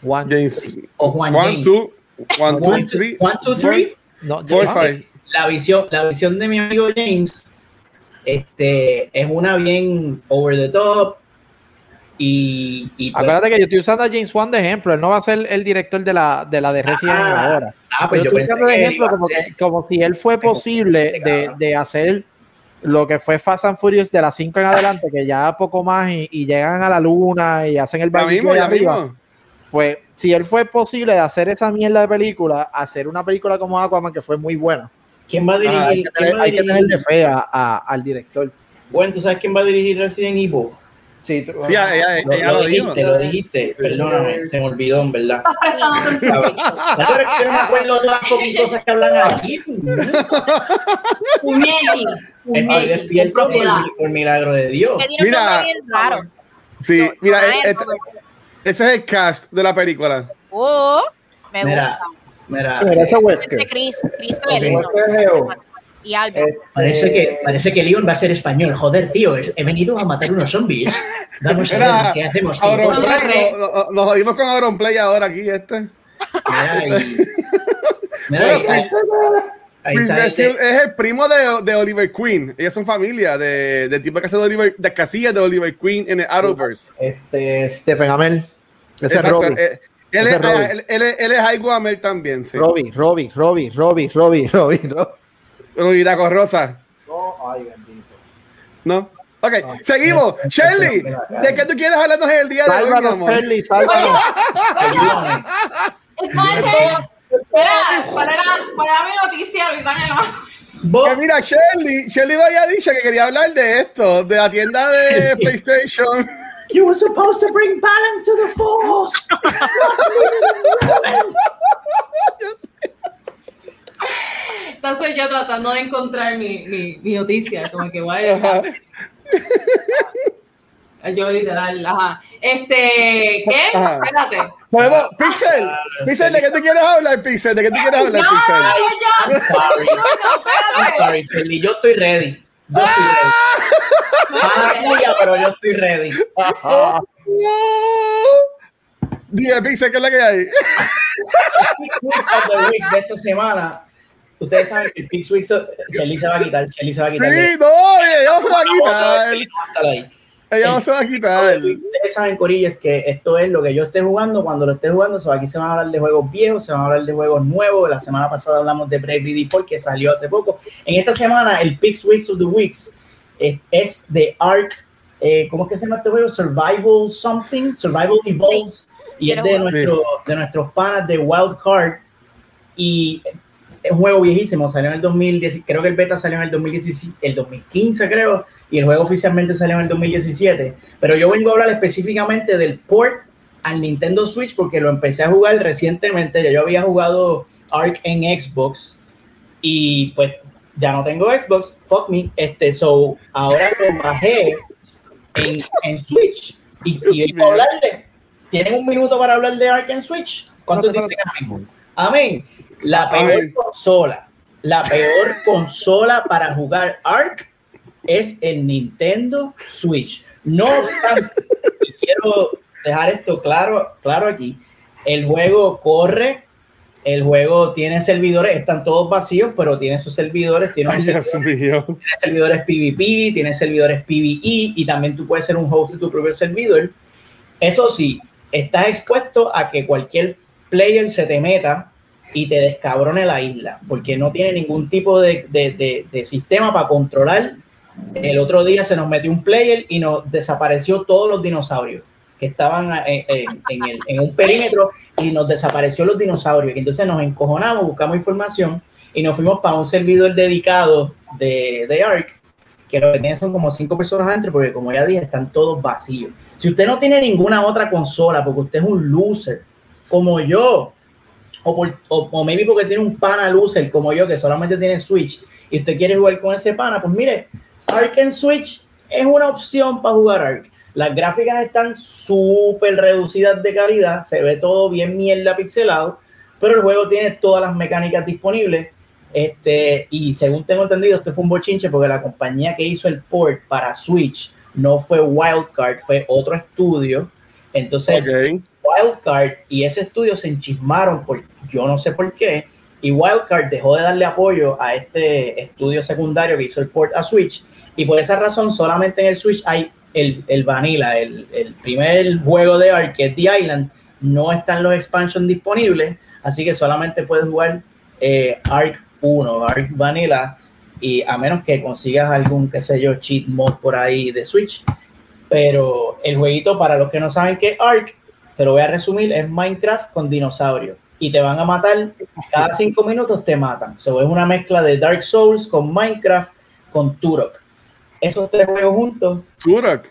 One, James, o Juan one, James. two, one, two, One, two, three, one, two, three. no, four, five. La visión, la visión de mi amigo James este, es una bien over the top, Y, y pues- Acuérdate que yo estoy usando a James Wan de ejemplo. Él no va a ser el director de la de, la de Resident Evil Ah, ahora. ah, pues yo yo estoy pensé usando de ejemplo como, como si él fue posible este de, de hacer lo que fue Fast and Furious de las 5 en adelante, que ya poco más y, y llegan a la luna y hacen el barbecue arriba. mismo. Pues si él fue posible de hacer esa mierda de película, hacer una película como Aquaman que fue muy buena. ¿Quién va a dirigir? Ah, hay que tener, hay tenerle fe a- a- al director. Bueno, ¿tú sabes quién va a dirigir Resident Evil? Sí, tú- Sí, ya, ya, Lo, ella lo lo dijo. dijiste, lo dijiste. Perdóname, se me olvidó, en verdad. Estás prestando atención. ¿Sabes? No, pero es que yo no me acuerdo de las fucking cosas que hablan aquí. Puñeki. Estoy despierto por, por milagro de Dios. Mira. Sí, No, mira, no, es- no, es- no. ese es el cast de la película. Oh, me Mira, gusta. mira, Mira, ese Este Wesker. Chris, Chris Ok. Bello y Albert. Este, Parece que, parece que Leon va a ser español. Joder, tío, es- he venido a matar unos zombies. Vamos a ver qué hacemos. Play, no- nos jodimos con Auron Play ahora aquí, este. Mira, y- mira, y- ahí- Redfield este- es el primo de, de Oliver Queen. Ellos son familia de, del tipo que hace de Oliver, de casilla de Oliver Queen en el Arrowverse. este Stephen Amell. Ese es Exacto, Robbie. eh, él, Ese es, él, él es- él también, sí. Robbie, Robbie, Robbie, Robbie, Robbie, Robbie, Robbie. Rubiraco Rosa, No, ay, bendito. ¿no? Ok, No. seguimos. Shirley, mira, mira. ¿de qué tú quieres hablarnos el día de hoy, mi Sálvanos, sálvanos. Entonces, espera, ¿cuál era, cuál era mi noticia, Luis Ángel? No Que mira, Shirley me había dicho que quería hablar de esto, de la tienda de PlayStation. You were supposed to bring balance to the force. Entonces yo tratando de encontrar mi, mi, mi noticia, como que vaya. Yo literal, ajá. Este, ¿qué? Ajá. Espérate. Podemos, Pixel, Pixel, ¿de qué tú quieres hablar, Pixel? ¿De qué tú quieres hablar, no, Pixel? sorry. No, espérate. sorry, Shirley. Yo estoy ready. Yo estoy ready. Mala tuya, pero yo estoy ready. Oh, no. Dime, Pixel, ¿qué es la que hay? Weeks of the weeks de esta semana. Ustedes saben que el Pix Weeks, Shelly se va a quitar. Shelly se va a quitar. Sí, no, ella no se va a quitar. Ella no se va a quitar. Ustedes saben, Corillas, que esto es lo que yo esté jugando. Cuando lo esté jugando, so, aquí se van a hablar de juegos viejos, se van a hablar de juegos nuevos. La semana pasada hablamos de Bravely Default, que salió hace poco. En esta semana, el Pix Weeks of the Weeks es, es de Ark. Eh, ¿Cómo es que se llama este juego? Survival Something, Survival Evolved. Y es de, Quiero nuestro, de nuestros panas de Wild Card. Y es un juego viejísimo, salió en el 2010, creo que el beta salió en el 2017, el 2015 creo, y el juego oficialmente salió en el 2017. Pero yo vengo a hablar específicamente del port al Nintendo Switch porque lo empecé a jugar recientemente, ya yo había jugado Ark en Xbox y pues ya no tengo Xbox, fuck me, este, so ahora lo bajé en, en Switch y, y vengo a hablarle. ¿Tienen un minuto para hablar de Ark en Switch? ¿Cuántos No, no, dicen amén? La peor consola, la peor consola para jugar Ark es el Nintendo Switch. No obstante, y quiero dejar esto claro, claro aquí, el juego corre, el juego tiene servidores, están todos vacíos, pero tiene sus servidores, tiene Ay, servidores mío. tiene servidores PvP, tiene servidores PvE y también tú puedes ser un host de tu propio servidor. Eso sí, estás expuesto a que cualquier player se te meta y te descabrone la isla, porque no tiene ningún tipo de, de- de- sistema para controlar. El otro día se nos metió un player y nos desapareció todos los dinosaurios que estaban eh, eh, en, en un perímetro y nos desapareció los dinosaurios. Y entonces nos encojonamos, buscamos información y nos fuimos para un servidor dedicado de, de Ark, que lo que tiene son como cinco personas adentro, porque como ya dije, están todos vacíos. Si usted no tiene ninguna otra consola, porque usted es un loser, como yo, o, por- o, o maybe porque tiene un pana loser como yo, que solamente tiene Switch, y usted quiere jugar con ese pana, pues mire, Ark en Switch es una opción para jugar Ark. Las gráficas están súper reducidas de calidad, se ve todo bien mierda pixelado, pero el juego tiene todas las mecánicas disponibles. Este, y según tengo entendido, este fue un bochinche porque la compañía que hizo el port para Switch no fue Wildcard, fue otro estudio. Entonces. Wildcard y ese estudio se enchismaron por yo no sé por qué. Y Wildcard dejó de darle apoyo a este estudio secundario que hizo el port a Switch. Y por esa razón, solamente en el Switch hay el, el Vanilla, el, el primer juego de Ark, que es The Island, no están los expansions disponibles, así que solamente puedes jugar eh, Ark 1, Ark Vanilla, y a menos que consigas algún, qué sé yo, cheat mod por ahí de Switch. Pero el jueguito, para los que no saben qué es Ark, te lo voy a resumir, es Minecraft con dinosaurios. Y te van a matar, cada cinco minutos te matan. So, es una mezcla de Dark Souls con Minecraft con Turok. Esos tres juegos juntos. Turok.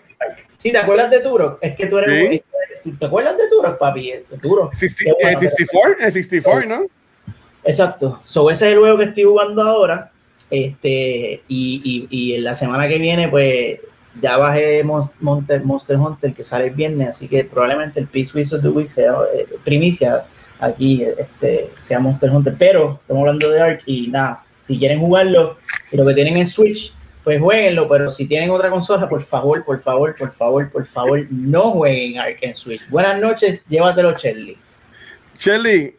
Si te acuerdas de Turok, es que tú eres. Sí. ¿Te acuerdas de Turok, papi? Turok. Sixty- Qué bueno, eh, 64, eh, 64, ¿no? Exacto. So, ese es el juego que estoy jugando ahora. Este, y, y, y en la semana que viene, pues ya bajé Mon- Monster, Hunter, que sale el viernes, así que probablemente el Peace Wizard of the sea eh, primicia aquí, este, sea Monster Hunter. Pero estamos hablando de Ark y nada, si quieren jugarlo y lo que tienen es Switch, pues jueguenlo, pero si tienen otra consola, por favor, por favor, por favor, por favor, no jueguen Ark en Switch. Buenas noches, llévatelo, Shelly. Shelly,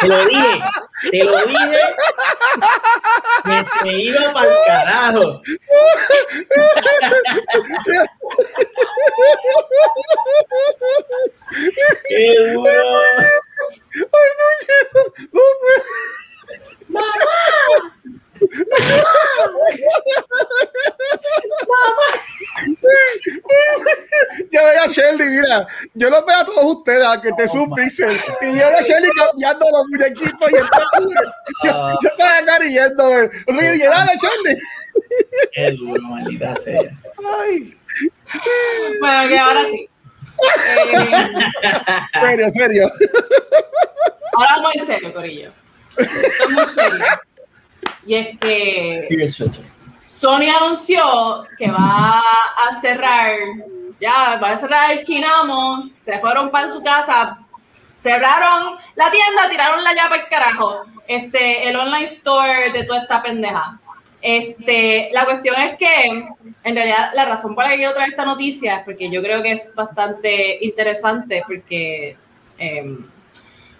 Te lo dije, te lo dije que se iba para el carajo. ¡Qué duro! Ay, no, Jesús, no puedo. Ya veo a Shelly, mira, yo los veo a todos ustedes, aunque esté su pixel, y yo veo a Shelly cambiando los muñequitos y el yo, yo estaba acá riéndome. O sea, yo dije, dale, Shelly. ¡Qué duro, maldita sea! Ay, Bueno, que ahora sí. Eh, serio, serio. ahora vamos en serio, Corillo. Esto es muy serio. Y es que. Sony anunció que va a cerrar, ya va a cerrar el Chinamo, se fueron para su casa, cerraron la tienda, tiraron la llave al carajo, este, el online store de toda esta pendeja. Este, la cuestión es que, en realidad, la razón por la que quiero traer esta noticia es porque yo creo que es bastante interesante, porque em,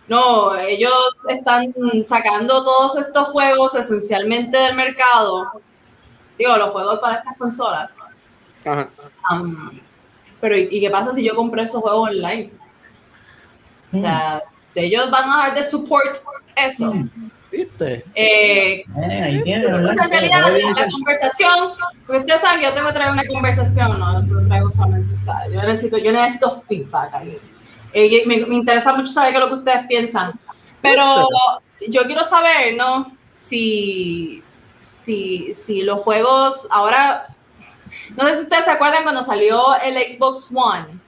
no, ellos están sacando todos estos juegos esencialmente del mercado. Digo, los juegos para estas consolas. Ajá. Am, pero, ¿y, qué pasa si yo compré esos juegos online? O sea, ellos van a dar de support eso. ¿Viste? Eh, Eh, ahí tienen. en realidad, la, la conversación, porque ustedes saben que yo tengo que traer una conversación, no, no traigo solamente, o sea, yo necesito, yo necesito feedback ahí. Eh, me, me interesa mucho saber qué es lo que ustedes piensan. Pero yo quiero saber, ¿no? Si, si, si los juegos ahora, no sé si ustedes se acuerdan cuando salió el Xbox One,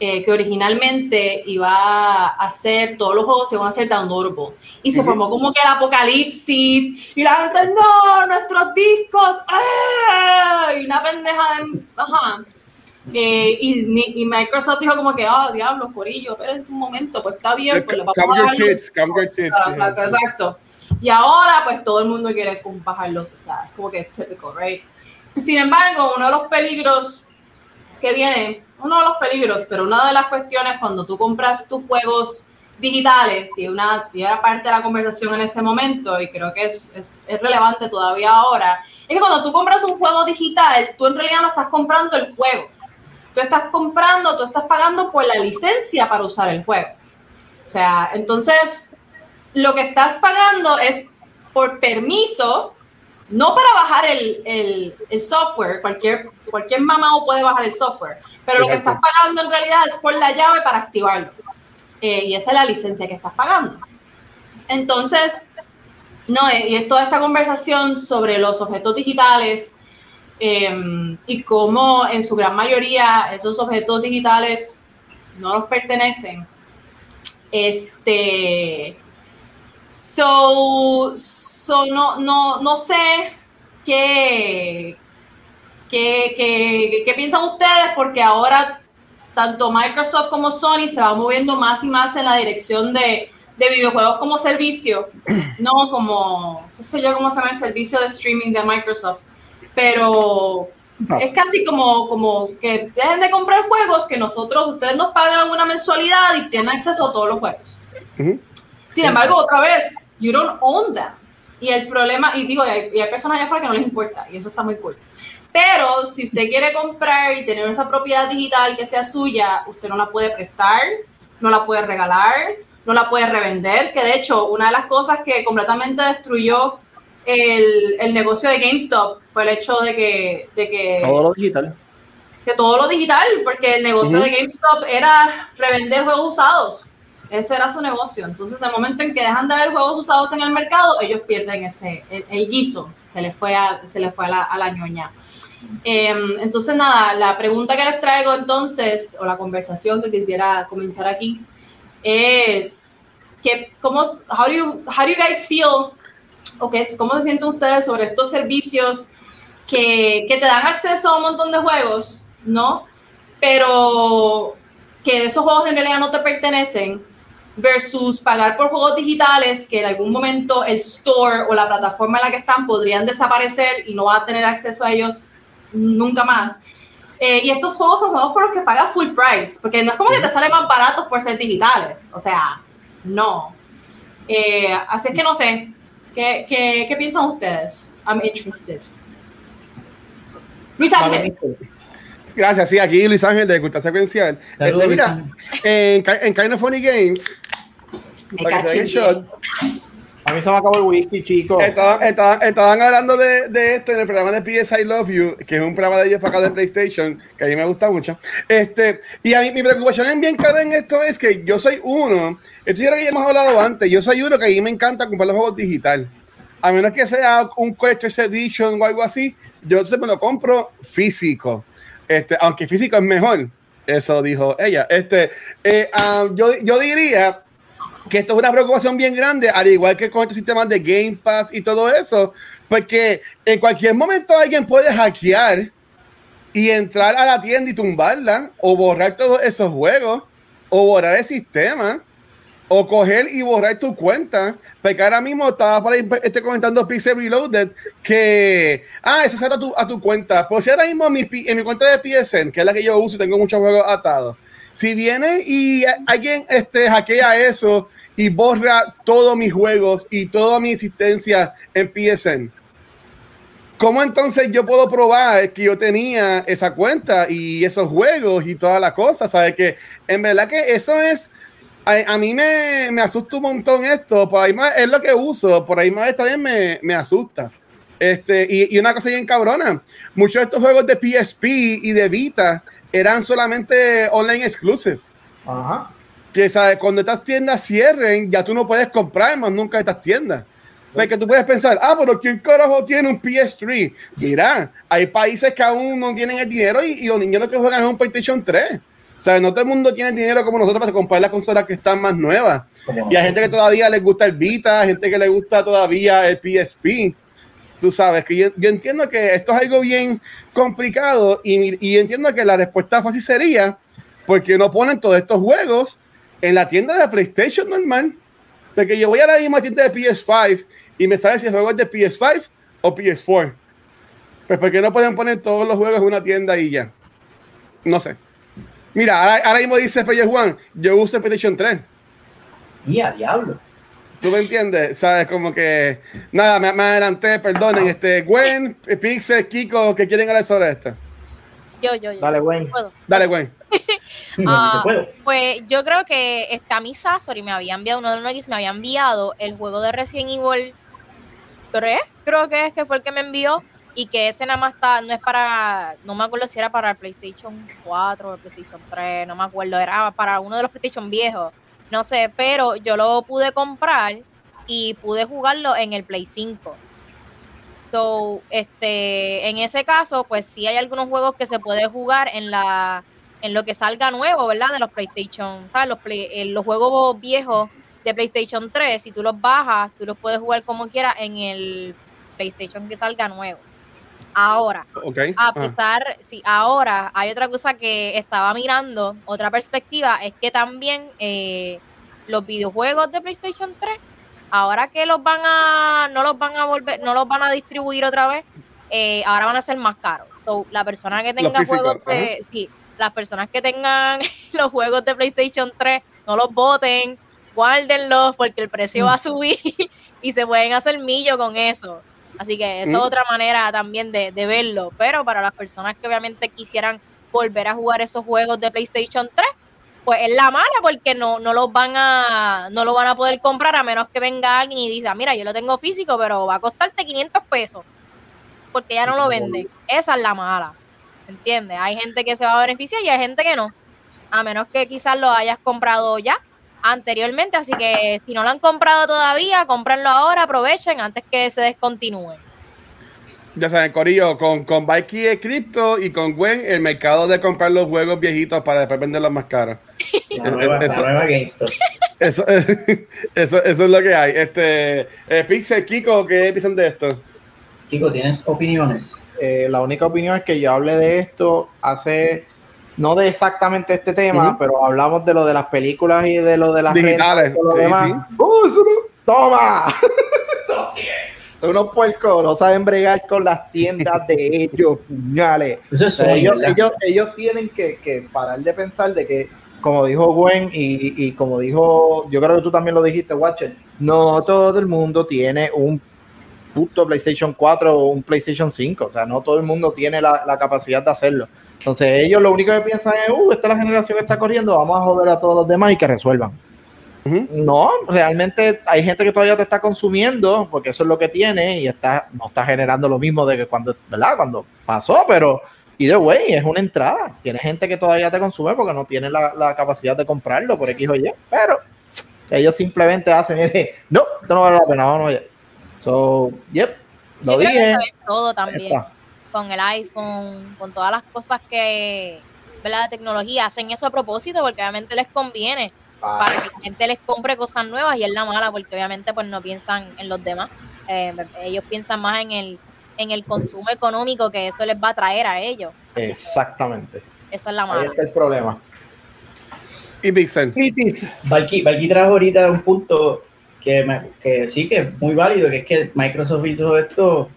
eh, que originalmente iba a hacer, todos los juegos se iban a hacer downloadable. Y se formó como que el apocalipsis, y la gente, no, nuestros discos, ¡ah! y una pendeja de, ajá. Eh, y, Microsoft dijo como que, ah, diablos, corillo, esperen un momento, pues está bien, pues le vamos Come a your bajar los- kids, come your kids. Exacto, exacto. Y ahora, pues todo el mundo quiere como bajarlos, o sea, es como que es típico, right? Sin embargo, uno de los peligros que viene, uno de los peligros, pero una de las cuestiones cuando tú compras tus juegos digitales, y una y era parte de la conversación en ese momento, y creo que es, es, es relevante todavía ahora, es que cuando tú compras un juego digital, tú en realidad no estás comprando el juego. Tú estás comprando, tú estás pagando por la licencia para usar el juego. O sea, entonces, lo que estás pagando es por permiso, no para bajar el, el- el software, cualquier, cualquier mamado puede bajar el software, pero lo que Exacto. estás pagando en realidad es por la llave para activarlo. Eh, y esa es la licencia que estás pagando. Entonces, no, eh, y es toda esta conversación sobre los objetos digitales eh, y cómo en su gran mayoría esos objetos digitales no nos pertenecen. Este, so, so no, no, no sé qué, qué, qué, qué piensan ustedes, porque ahora tanto Microsoft como Sony se va moviendo más y más en la dirección de, de videojuegos como servicio, no como, qué sé yo cómo se llama el servicio de streaming de Microsoft, pero es casi como, como que dejen de comprar juegos que nosotros, ustedes nos pagan una mensualidad y tienen acceso a todos los juegos. Sin embargo, otra vez, you don't own them. Y el problema, y digo, y hay, y hay personas allá afuera que no les importa, y eso está muy cool. Pero si usted quiere comprar y tener esa propiedad digital que sea suya, usted no la puede prestar, no la puede regalar, no la puede revender, que de hecho una de las cosas que completamente destruyó el, el negocio de GameStop fue el hecho de que, de que Todo lo digital. de todo lo digital, porque el negocio Ujú. de GameStop era revender juegos usados. Ese era su negocio. Entonces, el momento en que dejan de haber juegos usados en el mercado, ellos pierden ese, el, el guiso, se les fue a, se les fue a la, a la ñoña. Em, entonces, nada, la pregunta que les traigo entonces, o la conversación que quisiera comenzar aquí, es que, ¿cómo, how do you, how do you guys feel, o qué es- cómo se sienten ustedes sobre estos servicios que, que te dan acceso a un montón de juegos, ¿no? Pero que esos juegos en realidad no te pertenecen versus pagar por juegos digitales que en algún momento el store o la plataforma en la que están podrían desaparecer y no vas a tener acceso a ellos nunca más. Eh, y estos juegos son juegos por los que pagas full price, porque no es como que te salen más baratos por ser digitales, o sea, no. Eh, así es que no sé, ¿qué, qué, qué piensan ustedes? I'm interested. Luis Ángel. Gracias, sí, aquí Luis Ángel de Cultura Secuencial. Saludos, Este, mira, en, en Kind of Funny Games, Me para que se den shot, A mí se me acabó el whisky, chicos. estaban, estaban- estaban hablando de, de esto en el programa de PS I Love You, que es un programa de ellos acá de PlayStation, que a mí me gusta mucho. Este, y a mí mi preocupación en bien cara en esto es que yo soy uno, esto ya hemos hablado antes, yo soy uno que a mí me encanta comprar los juegos digital. A menos que sea un Collector's Edition o algo así, yo entonces me lo compro físico. Este, aunque físico es mejor. Eso dijo ella. Este, eh, ah, yo, yo diría que esto es una preocupación bien grande, al igual que con estos sistemas de Game Pass y todo eso, porque en cualquier momento alguien puede hackear y entrar a la tienda y tumbarla, o borrar todos esos juegos, o borrar el sistema, o coger y borrar tu cuenta, porque ahora mismo estaba por ahí este, comentando Pixel Reloaded que, ah, eso se ata a tu, a tu cuenta, pues si ahora mismo en mi, en mi cuenta de PSN, que es la que yo uso y tengo muchos juegos atados, si viene y alguien este, hackea eso y borra todos mis juegos y toda mi existencia en PSN, ¿cómo entonces yo puedo probar que yo tenía esa cuenta y esos juegos y todas las cosas? ¿Sabes? Que en verdad que eso es. A, a mí me, me asusta un montón esto, por ahí más es lo que uso, por ahí más también me, me asusta. Este, y, y una cosa bien cabrona, muchos de estos juegos de PSP y de Vita eran solamente online exclusive. Ajá. Que ¿sabes? cuando estas tiendas cierren, ya tú no puedes comprar más nunca estas tiendas. Porque tú puedes pensar, ah, pero ¿quién carajo tiene un PS3? Mira, hay países que aún no tienen el dinero y, y los niños que juegan es un PlayStation 3. O sea, no todo el mundo tiene dinero como nosotros para comprar las consolas que están más nuevas. Y hay gente que todavía les gusta el Vita, gente que le gusta todavía el PSP. Tú sabes que yo, entiendo que esto es algo bien complicado y, entiendo que la respuesta fácil sería porque no ponen todos estos juegos en la tienda de PlayStation normal. Porque yo voy a la misma tienda de PS5 y me sale si el juego es de PS5 o PS4. Pues porque no pueden poner todos los juegos en una tienda y ya. No sé. Mira, ahora, mismo dice Peter Juan, yo uso PlayStation 3. Y diablo. ¿Tú me entiendes? ¿Sabes? Como que. Nada, me, me adelanté, perdonen. Este, Gwen, Pixel, Kiko, ¿qué quieren hablar sobre esto? Yo, yo, yo. Dale, Wayne. ¿Puedo? Dale, Gwen. Puede. Pues yo creo que a mi Sasori me había enviado, uno de los X me había enviado el juego de Resident Evil 3, creo que es que fue el que me envió, y que ese nada más está, no es para, no me acuerdo si era para el PlayStation 4 o el PlayStation 3, no me acuerdo, era para uno de los PlayStation viejos, no sé, pero yo lo pude comprar y pude jugarlo en el Play 5. So, este, en ese caso, pues sí hay algunos juegos que se puede jugar en la en lo que salga nuevo, ¿verdad? De los PlayStation, ¿sabes? Los, play- eh, los juegos viejos de PlayStation 3, si tú los bajas, tú los puedes jugar como quieras en el PlayStation que salga nuevo. Ahora, Ok. a Ah. pesar, sí, ahora hay otra cosa que estaba mirando, otra perspectiva, es que también eh, los videojuegos de PlayStation 3, ahora que los van a, no los van a volver, no los van a distribuir otra vez, eh, ahora van a ser más caros. So, la persona que tenga juegos de, sí, las personas que tengan los juegos de PlayStation 3, no los voten, guárdenlos porque el precio va a subir y se pueden hacer millo con eso. Así que esa es Mm. otra manera también de, de verlo. Pero para las personas que obviamente quisieran volver a jugar esos juegos de PlayStation 3, pues es la mala porque no, no los van a no lo van a poder comprar a menos que venga alguien y diga, mira, yo lo tengo físico, pero va a costarte 500 pesos porque ya no lo venden. Esa es la mala. ¿Entiendes? Hay gente que se va a beneficiar y hay gente que no. A menos que quizás lo hayas comprado ya anteriormente. Así que si no lo han comprado todavía, cómprenlo ahora, aprovechen antes que se descontinúe. Ya saben, Corillo, con, con Mikey de Crypto y con Gwen, el mercado de comprar los juegos viejitos para después venderlos más caros. La nueva, la Eso- nueva GameStop. Eso, eso, eso es lo que hay. Este, eh, Pixel, Kiko, ¿qué piensan de esto? Kiko, ¿tienes opiniones? Eh, la única opinión es que yo hablé de esto hace, no de exactamente este tema, pero hablamos de lo de las películas y de lo de las Digitales, lo sí, demás. sí. ¡Uh, eso no- ¡Toma! Son unos puercos, no saben bregar con las tiendas de ellos, puñales. Eso es ellos, ¿verdad? ellos, ellos tienen que, que parar de pensar de que, como dijo Gwen y, y como dijo, yo creo que tú también lo dijiste, Watcher, no todo el mundo tiene un puto PlayStation 4 o un PlayStation 5, o sea, no todo el mundo tiene la, la capacidad de hacerlo. Entonces ellos lo único que piensan es, uh, esta es la generación que está corriendo, vamos a joder a todos los demás y que resuelvan. Ujú. No, realmente hay gente que todavía te está consumiendo porque eso es lo que tiene y está, no está generando lo mismo de que cuando, ¿verdad? Cuando pasó, pero either way, es una entrada. Tiene gente que todavía te consume porque no tiene la, la capacidad de comprarlo por X o Y, pero ellos simplemente hacen, eh, no, esto no vale la pena, vamos allá. So, yep, lo Yo creo que dije. ve todo también. está. Con el iPhone, con todas las cosas que, ¿verdad? De tecnología, hacen eso a propósito porque obviamente les conviene para que la gente les compre cosas nuevas y es la mala porque obviamente pues no piensan en los demás. Eh, ellos piensan más en el, en el consumo económico que eso les va a traer a ellos. Exactamente. Eso es la Ahí mala. está el problema. Y Pixel. Valky, Valky trajo ahorita un punto que, me- que sí que es muy válido, que es que Microsoft hizo esto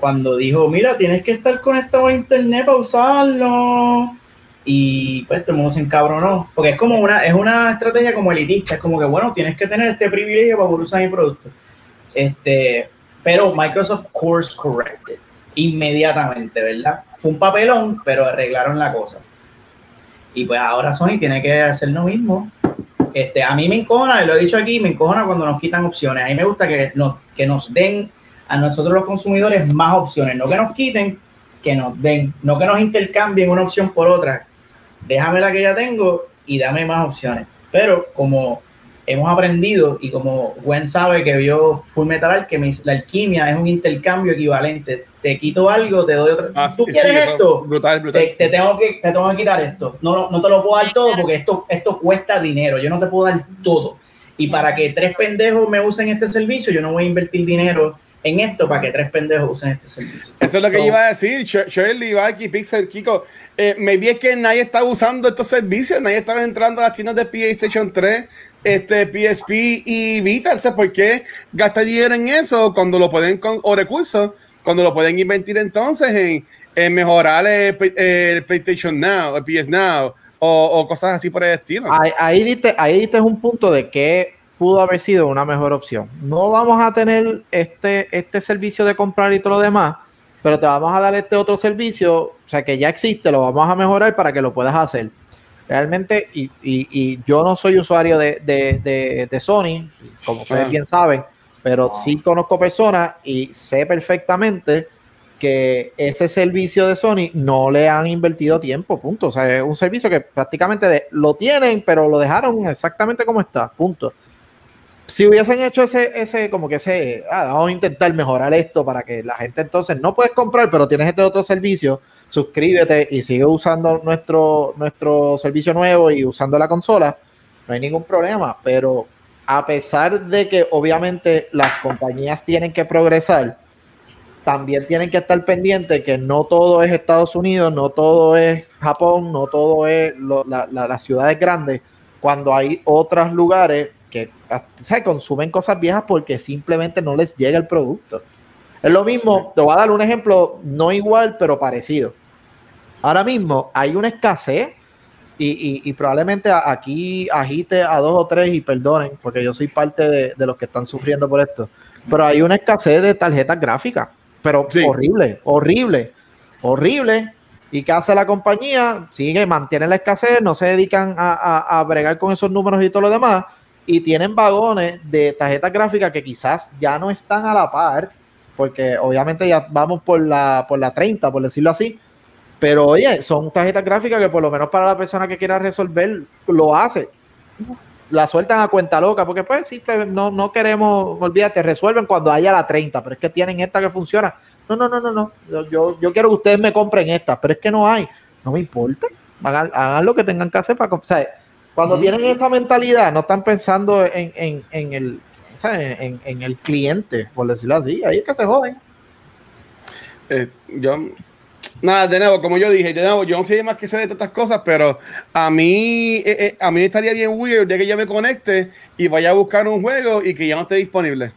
cuando dijo, mira, tienes que estar conectado a internet para usarlo. Y pues todo el mundo se encabronó. Porque es como una, es una estrategia como elitista, es como que bueno, tienes que tener este privilegio para poder usar mi producto. Este, pero Microsoft course corrected inmediatamente, ¿verdad? Fue un papelón, pero arreglaron la cosa. Y pues ahora Sony tiene que hacer lo mismo. Este, a mí me encojona, y lo he dicho aquí, me encojona cuando nos quitan opciones. A mí me gusta que nos, que nos den a nosotros los consumidores más opciones, no que nos quiten, que nos den, no que nos intercambien una opción por otra. Déjame la que ya tengo y dame más opciones. Pero como hemos aprendido y como Gwen sabe que vio Full Metal Alchemist, la alquimia es un intercambio equivalente. Te quito algo, te doy otra. Ah, ¿Tú sí, quieres sí, esto? Brutal, brutal. te, te tengo que, te tengo que quitar esto. No, no, no te lo puedo dar todo porque esto, esto cuesta dinero. Yo no te puedo dar todo. Y para que tres pendejos me usen este servicio, yo no voy a invertir dinero en esto para que tres pendejos usen este servicio. Eso es lo que So, iba a decir, Sh- Shirley, Valky, Pixel, Kiko. Eh, maybe es que nadie está usando estos servicios, nadie está entrando a las tiendas de PlayStation 3, este, PSP y Vita. ¿por qué gastar dinero en eso cuando lo pueden, con, o recursos, cuando lo pueden invertir entonces en, en mejorar el, Play- el PlayStation Now, el PS Now, o, o cosas así por el estilo? Ahí, ahí, diste, ahí diste un punto de que pudo haber sido una mejor opción. No vamos a tener este, este servicio de comprar y todo lo demás, pero te vamos a dar este otro servicio, o sea, que ya existe, lo vamos a mejorar para que lo puedas hacer. Realmente, y, y- y yo no soy usuario de, de- de- de Sony, como ustedes Ah. bien saben, pero sí conozco personas y sé perfectamente que ese servicio de Sony no le han invertido tiempo, punto. O sea, es un servicio que prácticamente lo tienen, pero lo dejaron exactamente como está, punto. Si hubiesen hecho ese, ese, como que ese, ah, vamos a intentar mejorar esto para que la gente entonces no puedes comprar, pero tienes este otro servicio, suscríbete y sigue usando nuestro, nuestro servicio nuevo y usando la consola, no hay ningún problema, pero a pesar de que obviamente las compañías tienen que progresar, también tienen que estar pendientes que no todo es Estados Unidos, no todo es Japón, no todo es las ciudades grandes, cuando hay otros lugares que se consumen cosas viejas porque simplemente no les llega el producto. Es lo mismo, te voy a dar un ejemplo, no igual, pero parecido. Ahora mismo hay una escasez y, y- y probablemente aquí agite a dos o tres y perdonen, porque yo soy parte de, de los que están sufriendo por esto. Pero hay una escasez de tarjetas gráficas, pero Sí. horrible, horrible, horrible. ¿Y qué hace la compañía? Sigue, mantiene la escasez, no se dedican a, a- a bregar con esos números y todo lo demás, y tienen vagones de tarjetas gráficas que quizás ya no están a la par, porque obviamente ya vamos por la, por la 30, por decirlo así, pero oye, son tarjetas gráficas que por lo menos para la persona que quiera resolver lo hace. La sueltan a cuenta loca, porque pues simple, no, no queremos, olvídate, resuelven cuando haya la 30, pero es que tienen esta que funciona. No, no, no, no, no. Yo, yo, quiero que ustedes me compren esta, pero es que no hay. No me importa. Hagan, hagan lo que tengan que hacer para o sea, cuando tienen esa mentalidad, no están pensando en, en, en el, en, en el cliente, por decirlo así. Ahí es que se joden. Eh, yo, nada, de nuevo, como yo dije, de nuevo, yo no sé más que sé de todas estas cosas, pero a mí, eh, eh, a mí estaría bien weird de que yo me conecte y vaya a buscar un juego y que ya no esté disponible.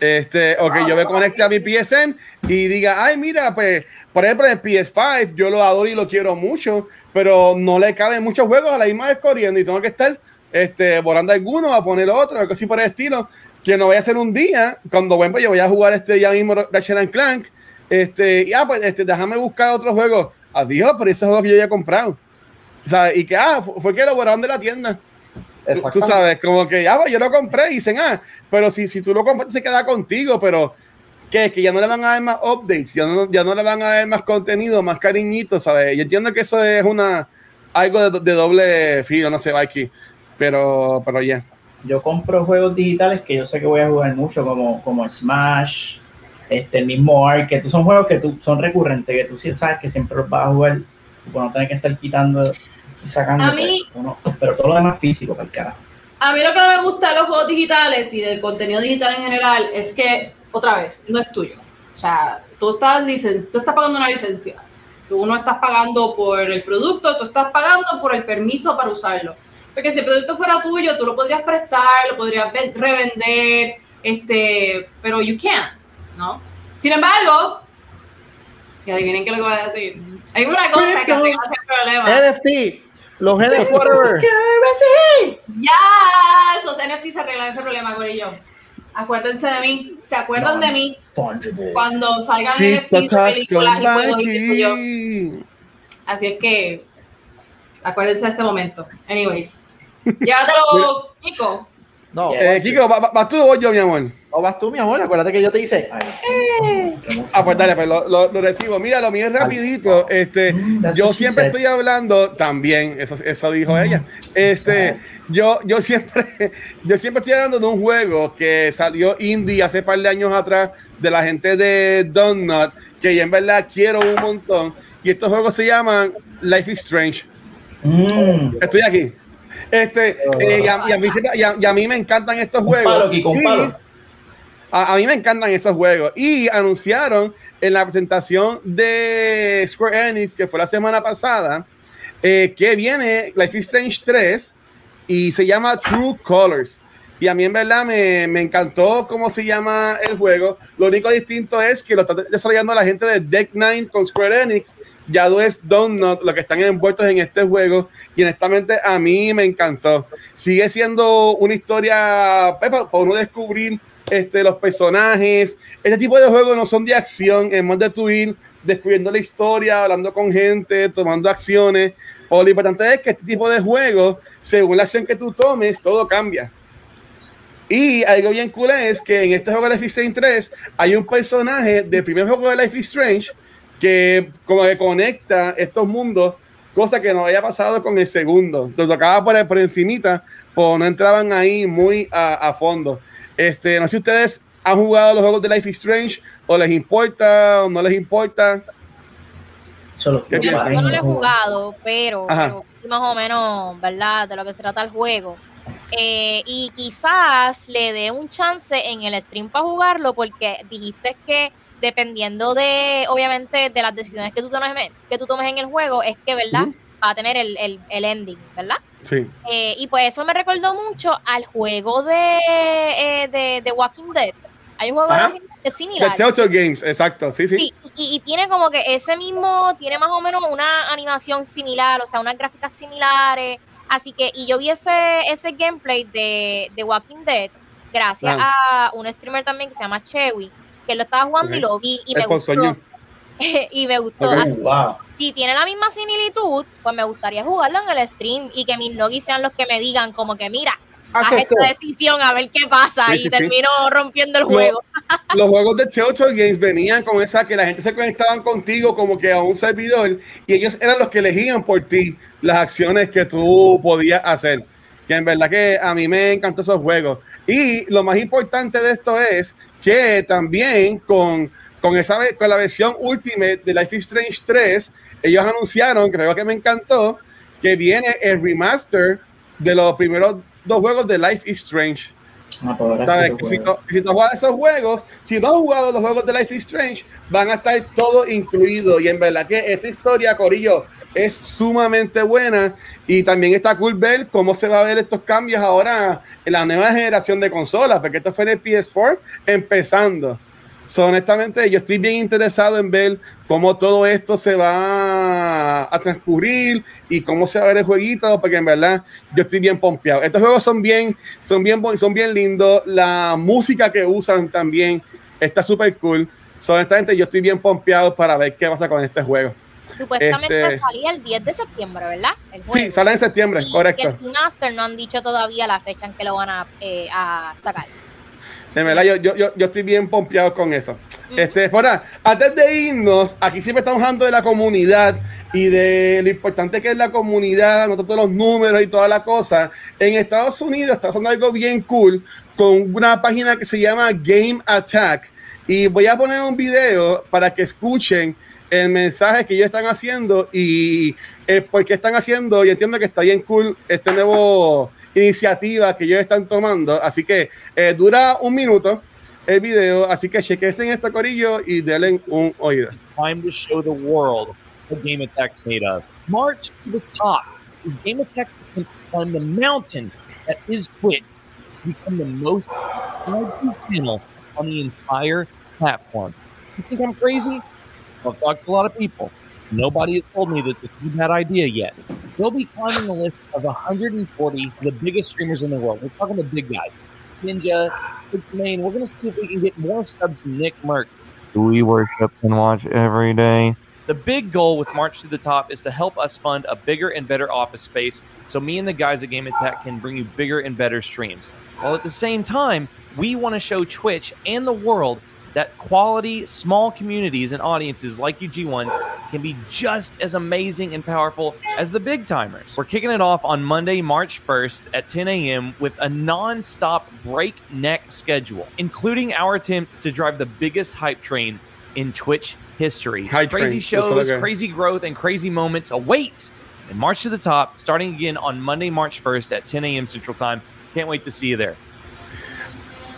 Este, o que yo me conecte a mi PSN y diga, ay, mira, pues, por ejemplo, en el PS5 yo lo adoro y lo quiero mucho, pero no le caben muchos juegos a la misma vez corriendo y tengo que estar este, borrando alguno a poner otro, algo así por el estilo, que no vaya a ser un día, cuando bueno, pues, yo voy a jugar este ya mismo Ratchet and Clank, este, ya pues, este, déjame buscar otro juego. Adiós, pero ese juego que yo había comprado. O sea, y que, ah, fu- fue que lo borraron de la tienda. Tú- sabes, como que ya, pues, yo lo compré y dicen, ah, pero si, si tú lo compraste se queda contigo, pero que, que ya no le van a dar más updates, ya no, ya no le van a dar más contenido, más cariñito, ¿sabes? Yo entiendo que eso es una algo de, de doble filo, no sé, Mikey, pero, pero ya. Yo compro juegos digitales que yo sé que voy a jugar mucho, como, como Smash, este, el mismo Ark, que son juegos que tú, son recurrentes, que tú sí sabes que siempre los vas a jugar, no tener que estar quitando y sacando. A mí- pues, uno- pero todo lo demás físico, para el carajo. A mí lo que no me gusta de los juegos digitales y del contenido digital en general es que, otra vez, no es tuyo. O sea, tú estás, licen- tú estás pagando una licencia. Tú no estás pagando por el producto, tú estás pagando por el permiso para usarlo. Porque si el producto fuera tuyo, tú lo podrías prestar, lo podrías ve- revender, este, pero you can't, ¿no? Sin embargo, y adivinen qué es lo que voy a decir. Hay una cosa que arregla ese problema. NFT, los NFT, whatever. Ya, esos NFT se arreglan ese problema, Gorillo. Acuérdense de mí, se acuerdan de mí Fungible. cuando salgan Keep NFTs películas y juegos y yo. Así es que acuérdense de este momento. Anyways, llévatelo, Nico. No, Eh, Kiko, ¿va- va- ¿vas tú o yo, mi amor? No vas tú, mi amor. Acuérdate que yo te hice. Ay, mucho. Ah, pues dale, pues lo, lo- lo recibo. Mira, lo mío es rapidito. Este, yo siempre estoy hablando también, eso, eso dijo ella. Este, yo, yo siempre, yo siempre estoy hablando de un juego que salió indie hace par de años atrás de la gente de Donut, que yo en verdad quiero un montón. Y estos juegos se llaman Life is Strange. Mm, Estoy aquí. Este, eh, y, a, y a mí, y a- y a mí me encantan estos juegos. A, a mí me encantan esos juegos. Y anunciaron en la presentación de Square Enix, que fue la semana pasada, eh, que viene Life is Strange 3 y se llama True Colors. Y a mí en verdad me, me encantó cómo se llama el juego. Lo único distinto es que lo está desarrollando la gente de Deck Nine con Square Enix. Ya no es Donut lo que están envueltos en este juego. Y honestamente a mí me encantó. Sigue siendo una historia pues, para uno descubrir este, los personajes. Este tipo de juegos no son de acción, es más de tu ir descubriendo la historia, hablando con gente, tomando acciones. O lo importante es que este tipo de juegos, según la acción que tú tomes, todo cambia. Y algo bien cool es que en este juego de Life is Strange 3 hay un personaje del primer juego de Life is Strange que como que conecta estos mundos, cosa que no había pasado con el segundo. Lo tocaba por, por encimita, pues no entraban ahí muy a, a fondo. Este, no sé si ustedes han jugado los juegos de Life is Strange o les importa o no les importa. Solo ¿Qué Yo, yo no lo he jugado, pero, más o menos, ¿verdad? De lo que se trata el juego. Eh, y quizás le dé un chance en el stream para jugarlo, porque dijiste que dependiendo de, obviamente, de las decisiones que tú tomes, que tú tomes en el juego, es que, ¿verdad? Va a tener el, el, el ending, ¿verdad? Sí. Eh, y pues eso me recordó mucho al juego de, eh, de, de Walking Dead. Hay un juego Ajá. de es similar. The Games, exacto, sí, sí. Sí, y, y tiene como que ese mismo, tiene más o menos una animación similar, o sea, unas gráficas similares. Así que, y yo vi ese, ese gameplay de, de Walking Dead gracias a un streamer también que se llama Chewy, que lo estaba jugando y lo vi y me gustó. Soñu. y me gustó. Ok. Así- Wow. si tiene la misma similitud, pues me gustaría jugarlo en el stream y que mis nogis sean los que me digan como que mira, haz esta decisión a ver qué pasa Sí, y sí, sí. termino rompiendo el Lo- juego. Los juegos de Telltale Games venían con esa que la gente se conectaban contigo como que a un servidor y ellos eran los que elegían por ti las acciones que tú podías hacer. Que en verdad que a mí me encantan esos juegos. Y lo más importante de esto es que también con, con, esa, con la versión Ultimate de Life is Strange 3, ellos anunciaron, creo que me encantó, que viene el remaster de los primeros dos juegos de Life is Strange. Ah, pues ¿Sabes? Que si, no, si no juegas esos juegos, si no has jugado los juegos de Life is Strange, van a estar todo incluido. Y en verdad que esta historia, Corillo, es sumamente buena. Y también está cool ver cómo se va a ver estos cambios ahora en la nueva generación de consolas, porque esto fue en el PS4 empezando. So, honestamente, yo estoy bien interesado en ver cómo todo esto se va a transcurrir y cómo se va a ver el jueguito, porque en verdad yo estoy bien pompeado. Estos juegos son bien, son bien, son bien lindos. La música que usan también está súper cool. So, honestamente, yo estoy bien pompeado para ver qué pasa con este juego. Supuestamente Este- salía el 10 de septiembre, ¿verdad? El Sí, sale en septiembre, Y- correcto. Y el Master no han dicho todavía la fecha en que lo van a, eh, a sacar. De verdad, yo, yo, yo, estoy bien pompeado con eso. Ujú. Este, ahora, antes de irnos, aquí siempre estamos hablando de la comunidad y de lo importante que es la comunidad, no tanto los números y toda la cosa. En Estados Unidos está haciendo algo bien cool con una página que se llama Game Attack. Y voy a poner un video para que escuchen el mensaje que ellos están haciendo y eh, por qué están haciendo. Y entiendo que está bien cool este nuevo iniciativa que ellos están tomando. Así que eh, dura un minuto el video, así que chequense en este corillo y denle un oído. It's time to show the world what Game Attack's made of. March to the top. Is Game Attack's on the mountain that is Twitch become the most channel on the entire platform. You think I'm crazy? Well, I've talked to a lot of people. Nobody has told me that this is a bad idea yet. They'll be climbing the list of 140 of the biggest streamers in the world. We're talking the big guys. Ninja, Big Main. We're going to see if we can get more subs than Nick Merckx we worship and watch every day. The big goal with March to the Top is to help us fund a bigger and better office space so me and the guys at Game Attack can bring you bigger and better streams. While at the same time, we want to show Twitch and the world that quality small communities and audiences like you G1s can be just as amazing and powerful as the big timers. We're kicking it off on Monday, March 1st at 10 a.m. with a non stop breakneck schedule, including our attempt to drive the biggest hype train in Twitch history. Hype crazy train. That's what I shows, crazy growth, and crazy moments await. And March to the Top, starting again on Monday, March 1st at 10 a.m. Central Time. Can't wait to see you there.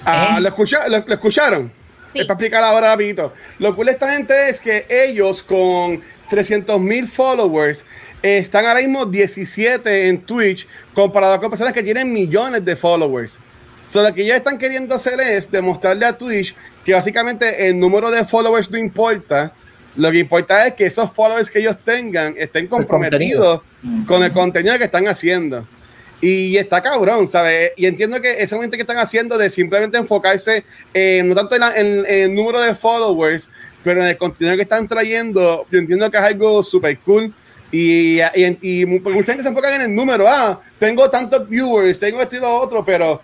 Ah, ¿lo, escucha- lo- lo escucharon? Sí. Es para explicar ahora rapidito. Lo cool de esta gente es que ellos con 300 mil followers eh, están ahora mismo 17 en Twitch comparado con personas que tienen millones de followers. So, lo que ellos están queriendo hacer es demostrarle a Twitch que básicamente el número de followers no importa. Lo que importa es que esos followers que ellos tengan estén comprometidos con el contenido que están haciendo. Y está cabrón, ¿sabes? Y entiendo que ese momento que están haciendo de simplemente enfocarse eh, no tanto en, la- en- en el número de followers, pero en el contenido que están trayendo, yo entiendo que es algo súper cool. Y, y, y mucha gente se enfoca en el número. Ah, tengo tantos viewers, tengo esto y lo otro, pero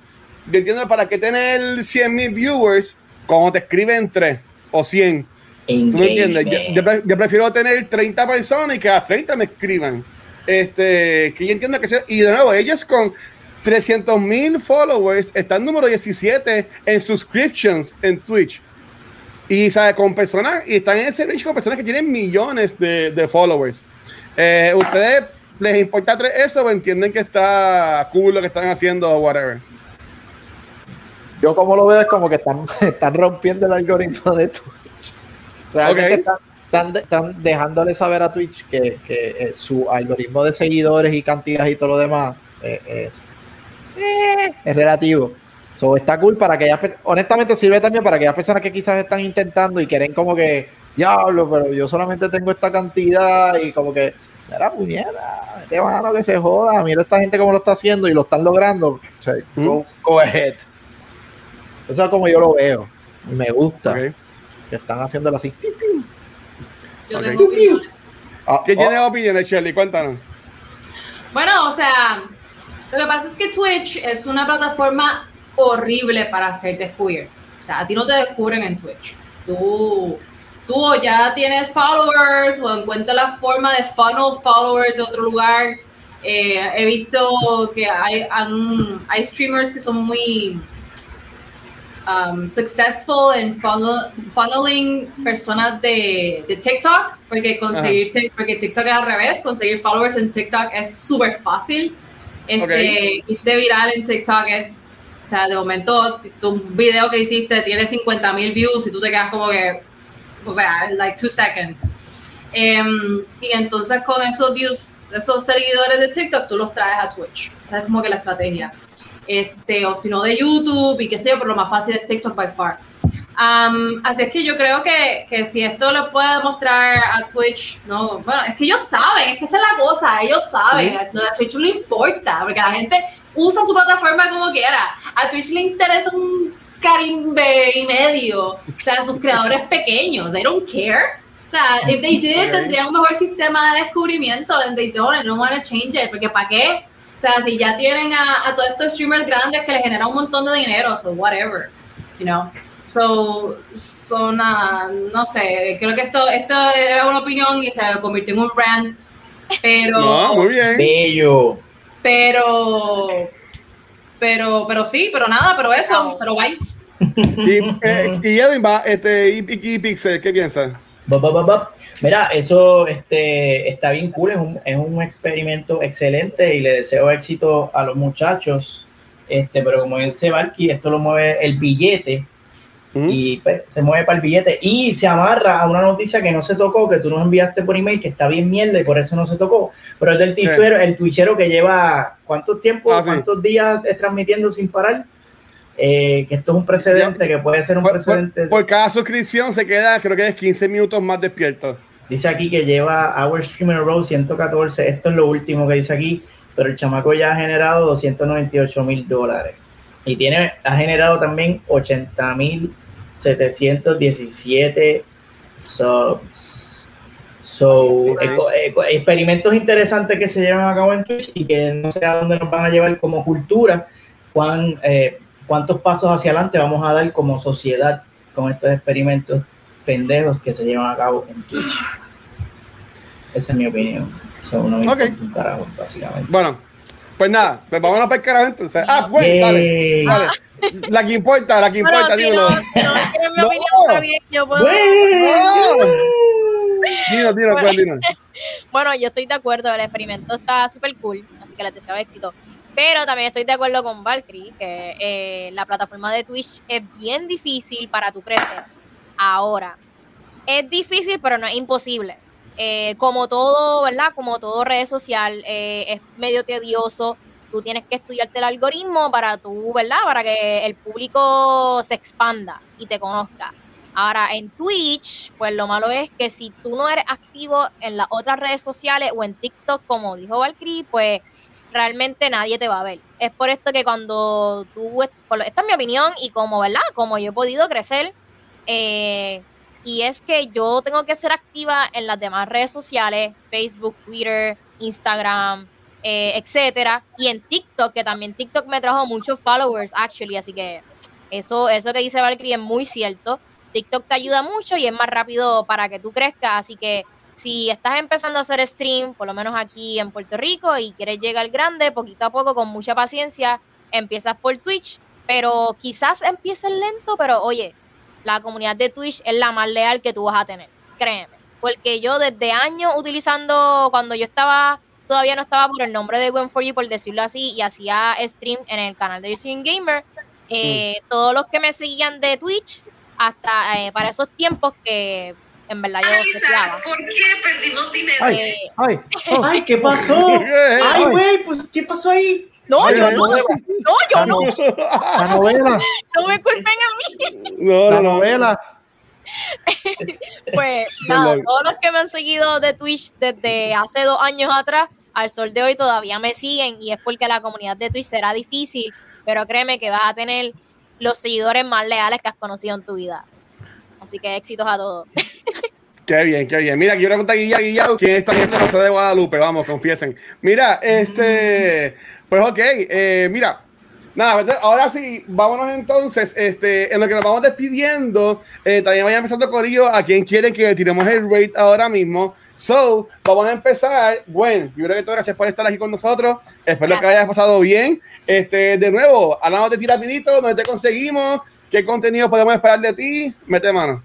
yo entiendo para qué tener 100 mil viewers como te escriben 3 o 100. ¿Tú me entiendes? Yo, yo pre- yo prefiero tener 30 personas y que las 30 me escriban. Este, que yo entiendo que... se- Y de nuevo, ellos con 300 mil followers están número 17 en subscriptions en Twitch. Y, ¿sabe? Con personas, y están en ese range con personas que tienen millones de, de followers. Eh, ¿Ustedes les importa eso o entienden que está cool lo que están haciendo o whatever? Yo como lo veo es como que están, están rompiendo el algoritmo de Twitch. Realmente Ok. están, están de- están dejándole saber a Twitch que, que, eh, su algoritmo de seguidores y cantidad y todo lo demás eh, es, eh, es relativo. So, está cool para aquellas, honestamente sirve también para aquellas personas que quizás están intentando y quieren como que, diablo, pero yo solamente tengo esta cantidad y como que, mira, puñeta, este mano que se joda, mira esta gente cómo lo está haciendo y lo están logrando. O sea, go, go ahead. Eso es como yo lo veo. Me gusta que están haciéndolo así. Yo tengo opiniones. Ah, ¿Qué oh, tienes opiniones, Shirley? Cuéntanos. Bueno, o sea, lo que pasa es que Twitch es una plataforma horrible para ser descubierto. O sea, a ti no te descubren en Twitch. Tú, tú o ya tienes followers o encuentras la forma de funnel followers de otro lugar. Eh, he visto que hay, han- hay streamers que son muy um, successful en funnel- funneling personas de, de TikTok, porque conseguir porque TikTok es al revés, conseguir followers en TikTok es súper fácil. Este, irte viral en TikTok es, o sea, de momento tu video que hiciste tiene 50 mil views y tú te quedas como que, o sea, like two seconds. Em, y entonces con esos views, esos seguidores de TikTok, tú los traes a Twitch. Esa es como que la estrategia. Este, o si no de YouTube y qué sé yo, pero lo más fácil es TikTok by far. Am, así es que yo creo que, que si esto lo puede mostrar a Twitch, no, bueno, es que ellos saben, es que esa es la cosa, ellos saben, a a Twitch no le importa, porque la gente usa su plataforma como quiera, a Twitch le interesa un carimbe y medio, o sea, sus creadores pequeños, they don't care. O sea, if they did, tendrían un mejor sistema de descubrimiento, and they don't, and don't want to change it, porque ¿para qué? O sea, si ya tienen a, a todos estos streamers grandes que les generan un montón de dinero, so whatever, you know. So, son, ah, no sé, creo que esto, esto era una opinión y se convirtió en un rant, pero, No, muy bien. Bello. pero, pero, pero sí, pero nada, pero eso, pero bye. Y, eh, y Edwin va, este, y, y- y Pixel, ¿qué piensas? Ba, ba, ba. Mira, eso este, está bien cool, es un, es un experimento excelente y le deseo éxito a los muchachos. Este, pero como dice Valky, esto lo mueve el billete ¿Mm? y pues, se mueve para el billete y se amarra a una noticia que no se tocó, que tú nos enviaste por email, que está bien mierda y por eso no se tocó. Pero es del twitchero, el twitchero que lleva cuántos tiempos, Ah, sí. cuántos días eh, transmitiendo sin parar. Eh, que esto es un precedente, que puede ser un Por, precedente. por cada suscripción se queda, creo que es 15 minutos más despierto. Dice aquí que lleva Our Streamer Row 114. Esto es lo último que dice aquí. Pero el chamaco ya ha generado 298 mil dólares. Y tiene, ha generado también 80 mil 717 subs. So, experimentos interesantes que se llevan a cabo en Twitch y que no sé a dónde nos van a llevar como cultura. Cuán, eh, ¿Cuántos pasos hacia adelante vamos a dar como sociedad con estos experimentos pendejos que se llevan a cabo en Twitch? Esa es mi opinión. O sea, uno me Ok. importa un carajo, básicamente. Bueno, pues nada, pues vámonos para el carajo entonces. Ah, güey, dale. La que importa, la que importa, Bueno, si dímelo. no, no quieren mi No. opinión, está bien, yo puedo. No. Dino, dino, Bueno. ¿cuál, dino? Bueno, yo estoy de acuerdo, el experimento está súper cool, así que les deseo éxito. Pero también estoy de acuerdo con Valkyrie, que eh, la plataforma de Twitch es bien difícil para tu crecer. Ahora, es difícil, pero no es imposible. Eh, como todo, ¿verdad? Como todo redes social, eh, es medio tedioso. Tú tienes que estudiarte el algoritmo para tú, ¿verdad? Para que el público se expanda y te conozca. Ahora, en Twitch, pues lo malo es que si tú no eres activo en las otras redes sociales o en TikTok, como dijo Valkyrie, pues realmente nadie te va a ver. Es por esto que cuando tú, esta es mi opinión y como, ¿verdad? Como yo he podido crecer, eh, y es que yo tengo que ser activa en las demás redes sociales, Facebook, Twitter, Instagram, eh, etcétera, y en TikTok, que también TikTok me trajo muchos followers, actually, así que eso, eso que dice Valkyrie es muy cierto. TikTok te ayuda mucho y es más rápido para que tú crezcas, así que si estás empezando a hacer stream, por lo menos aquí en Puerto Rico, y quieres llegar grande, poquito a poco, con mucha paciencia, empiezas por Twitch, pero quizás empieces lento, pero oye, la comunidad de Twitch es la más leal que tú vas a tener, créeme. Porque yo desde años utilizando, cuando yo estaba, todavía no estaba por el nombre de Gwen4You, por decirlo así, y hacía stream en el canal de un Gamer, eh, todos los que me seguían de Twitch, hasta eh, para esos tiempos que en verdad yo seteaba. ¿por qué perdimos dinero? Ay, Eh, ay, oh, Ay, ¿qué pasó? Ay, güey, pues, ¿qué pasó ahí? No, Ay, yo no. No, yo La, no. la novela, No me culpen a mí. No, la no, no. novela. Pues nada, todos los que me han seguido de Twitch desde hace dos años atrás, al sol de hoy todavía me siguen y es porque la comunidad de Twitch será difícil, pero créeme que vas a tener los seguidores más leales que has conocido en tu vida. Así que éxitos a todos. Qué bien, qué bien. Mira, aquí una pregunta a Guilla, Guilla, ¿quién está viendo sé de Guadalupe? Vamos, confiesen. Mira, este, pues ok, eh, mira, nada, pues, ahora sí, vámonos entonces, este, en lo que nos vamos despidiendo, eh, también vaya empezando Corillo, a quien quieren que le tiremos el rate ahora mismo. So, vamos a empezar. Bueno, yo creo que todas gracias por estar aquí con nosotros. Espero que hayas pasado bien. Este, de nuevo, hablamos de ti rapidito, donde te conseguimos, qué contenido podemos esperar de ti. Mete mano.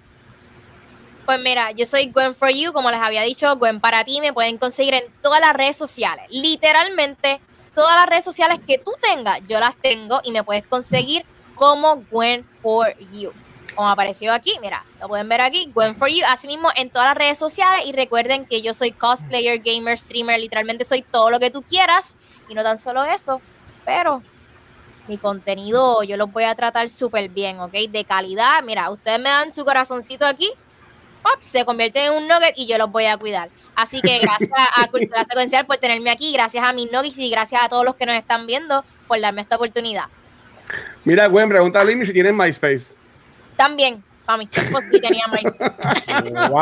Pues mira, yo soy Gwen for You, como les había dicho, Gwen para ti, me pueden conseguir en todas las redes sociales. Literalmente, todas las redes sociales que tú tengas, yo las tengo y me puedes conseguir como Gwen for You. Como apareció aquí, mira, lo pueden ver aquí, Gwen for You, asimismo en todas las redes sociales y recuerden que yo soy cosplayer, gamer, streamer, literalmente soy todo lo que tú quieras y no tan solo eso, pero mi contenido yo los voy a tratar súper bien, ¿ok? De calidad, mira, ustedes me dan su corazoncito aquí pop, se convierte en un nugget y yo los voy a cuidar. Así que gracias a Cultura Secuencial por tenerme aquí, gracias a mis nuggets y gracias a todos los que nos están viendo por darme esta oportunidad. Mira, Gwen, pregunta a Limi si tienen MySpace. También, para mis tiempos sí tenía más. Wow.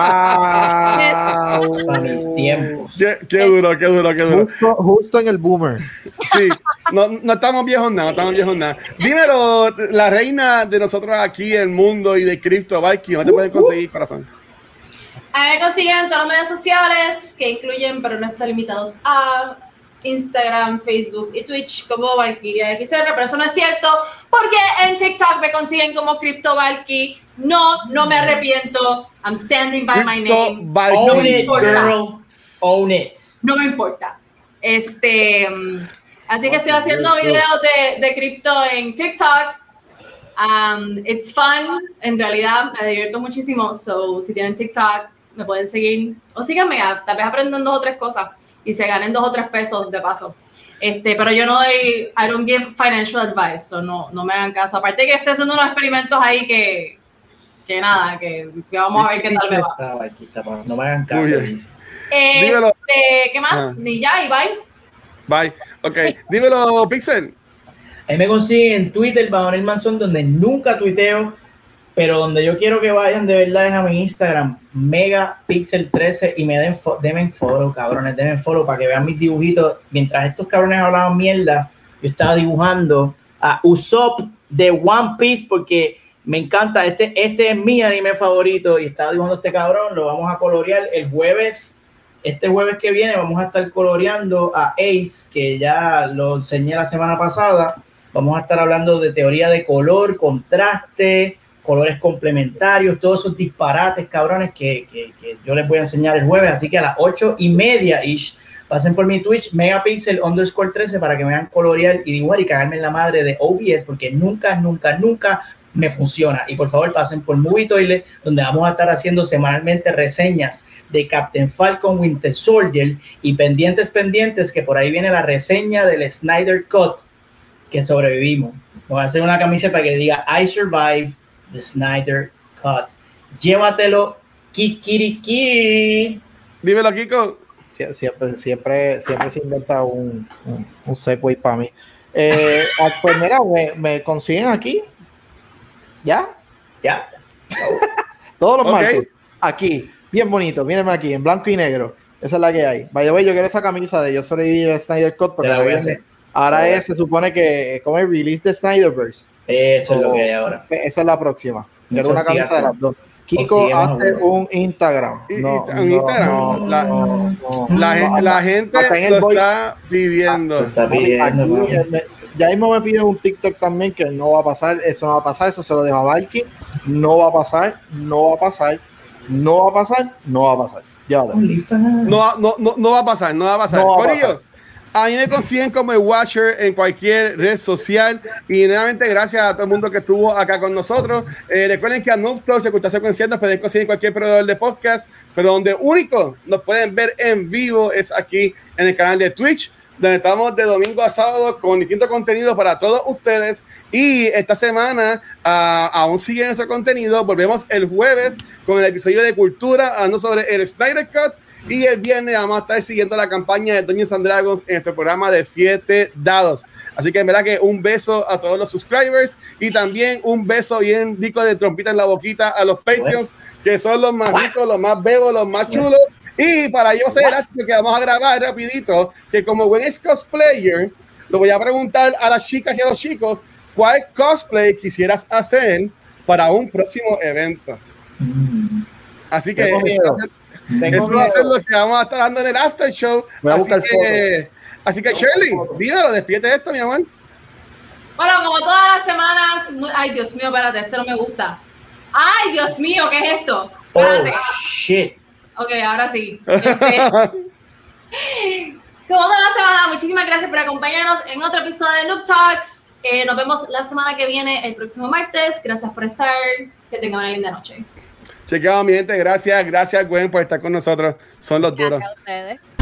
Para mis tiempos. Qué, qué duro, qué duro, qué duro. Justo, justo en el boomer. Sí, no, no estamos viejos nada, no estamos viejos nada. Dímelo, la reina de nosotros aquí, el mundo y de Crypto Viking, ¿dónde te pueden conseguir, corazón? A me consiguen en todos los medios sociales que incluyen, pero no están limitados a Instagram, Facebook y Twitch como Valkyria XR, pero eso no es cierto porque en TikTok me consiguen como Crypto Valky. No, no me arrepiento. I'm standing by my name. Viking. Own it, importa. girl. Own it. No me importa. Este, mm, así que estoy haciendo videos de, de cripto en TikTok. Um, it's fun. En realidad me divierto muchísimo. So, si tienen TikTok, me pueden seguir. O síganme, tal vez aprendan dos o tres cosas y se ganen dos o tres pesos de paso. Este, pero yo no doy, I don't give financial advice, so no, no me hagan caso. Aparte que estoy haciendo unos experimentos ahí que, que nada, que, que vamos a ver qué tal me va. No me hagan caso. Este, ¿qué más? Ah. Y ya, y bye. Bye. Ok, dímelo, Pixel. Ahí me consiguen en Twitter, Bajonel Manzón, donde nunca tuiteo, pero donde yo quiero que vayan de verdad es a mi Instagram, Megapixel13, y me den denme follow, cabrones, denme follow para que vean mis dibujitos. Mientras estos cabrones hablaban mierda, yo estaba dibujando a Usopp de One Piece porque me encanta, este, este es mi anime favorito y estaba dibujando este cabrón, lo vamos a colorear el jueves. Este jueves que viene vamos a estar coloreando a Ace, que ya lo enseñé la semana pasada. Vamos a estar hablando de teoría de color, contraste, colores complementarios, todos esos disparates, cabrones, que, yo les voy a enseñar el jueves. Así que a las ocho y media ish, pasen por mi Twitch, megapixel underscore 13, para que me vean colorear y dibujar y cagarme en la madre de OBS, porque nunca, nunca, nunca me funciona. Y por favor, pasen por Movie Toilet, donde vamos a estar haciendo semanalmente reseñas de Captain Falcon Winter Soldier y pendientes, pendientes, que por ahí viene la reseña del Snyder Cut que sobrevivimos. Voy a hacer una camiseta que diga I survived the Snyder Cut. Llévatelo, Kikiriki. Dímelo, Kiko. Sie- Siempre, siempre, siempre se inventa un, un, un segue para mí. Eh, ah, pues mira, me, me consiguen aquí. ¿Ya? Ya. Todos los Ok. martes. Aquí. Bien bonito. Mírenme aquí, en blanco y negro. Esa es la que hay. By the way, yo quiero esa camisa de Yo sobreviví al Snyder Cut porque la voy a ahora, hacer. ahora es, se supone que como el release de Snyderverse. Eso es lo que hay ahora. Esa es la próxima. Quiero Mucha una camisa de las dos. Kiko, hazte un Instagram. No, un no, Instagram. no, La- no, no. La, No, gen- la gente el lo está pidiendo. Está Papi, pidiendo, aquí, papi. me- ya mismo me pide un TikTok también que no va a pasar, eso no va a pasar, eso se lo dejo a Valky, no va a pasar, no va a pasar, no va a pasar, no va a pasar. Ya. No, va- no, no, no va a pasar, no va a pasar. No va a Corillo, a mí me consiguen como el Watcher en cualquier red social. Y nuevamente, gracias a todo el mundo que estuvo acá con nosotros. Eh, recuerden que a Noob se secuenciando, nos pueden conseguir cualquier proveedor de podcast, pero donde único nos pueden ver en vivo es aquí en el canal de Twitch. donde estamos de domingo a sábado con distintos contenidos para todos ustedes. Y esta semana ah, aún sigue nuestro contenido. Volvemos el jueves con el episodio de Cultura, hablando sobre el Snyder Cut. Y el viernes vamos a estar siguiendo la campaña de Dungeons and Dragons en este programa de 7 dados. Así que en verdad que un beso a todos los subscribers y también un beso bien rico de trompita en la boquita a los Patreons, que son los más ricos, los más bebos, los más chulos. Y para yo ser que vamos a grabar rapidito, que como buen ex cosplayer, lo voy a preguntar a las chicas y a los chicos, ¿cuál cosplay quisieras hacer para un próximo evento? Así que Tengo eso miedo. va a ser- lo que vamos a estar dando en el after show. Voy a Así buscar que, así que Shirley, dímelo, despídete esto, mi amor. Bueno, como todas las semanas. Ay, Dios mío, espérate, este no me gusta. Ay, Dios mío, ¿qué es esto? Oh, Espérate. shit. Ok, ahora sí. Este, como todas las semanas, muchísimas gracias por acompañarnos en otro episodio de Noob Talks. Eh, nos vemos la semana que viene, el próximo martes. Gracias por estar. Que tengan una linda noche. Chequeado, mi gente. Gracias, gracias, Gwen, por estar con nosotros. Son los duros. Gracias a ustedes.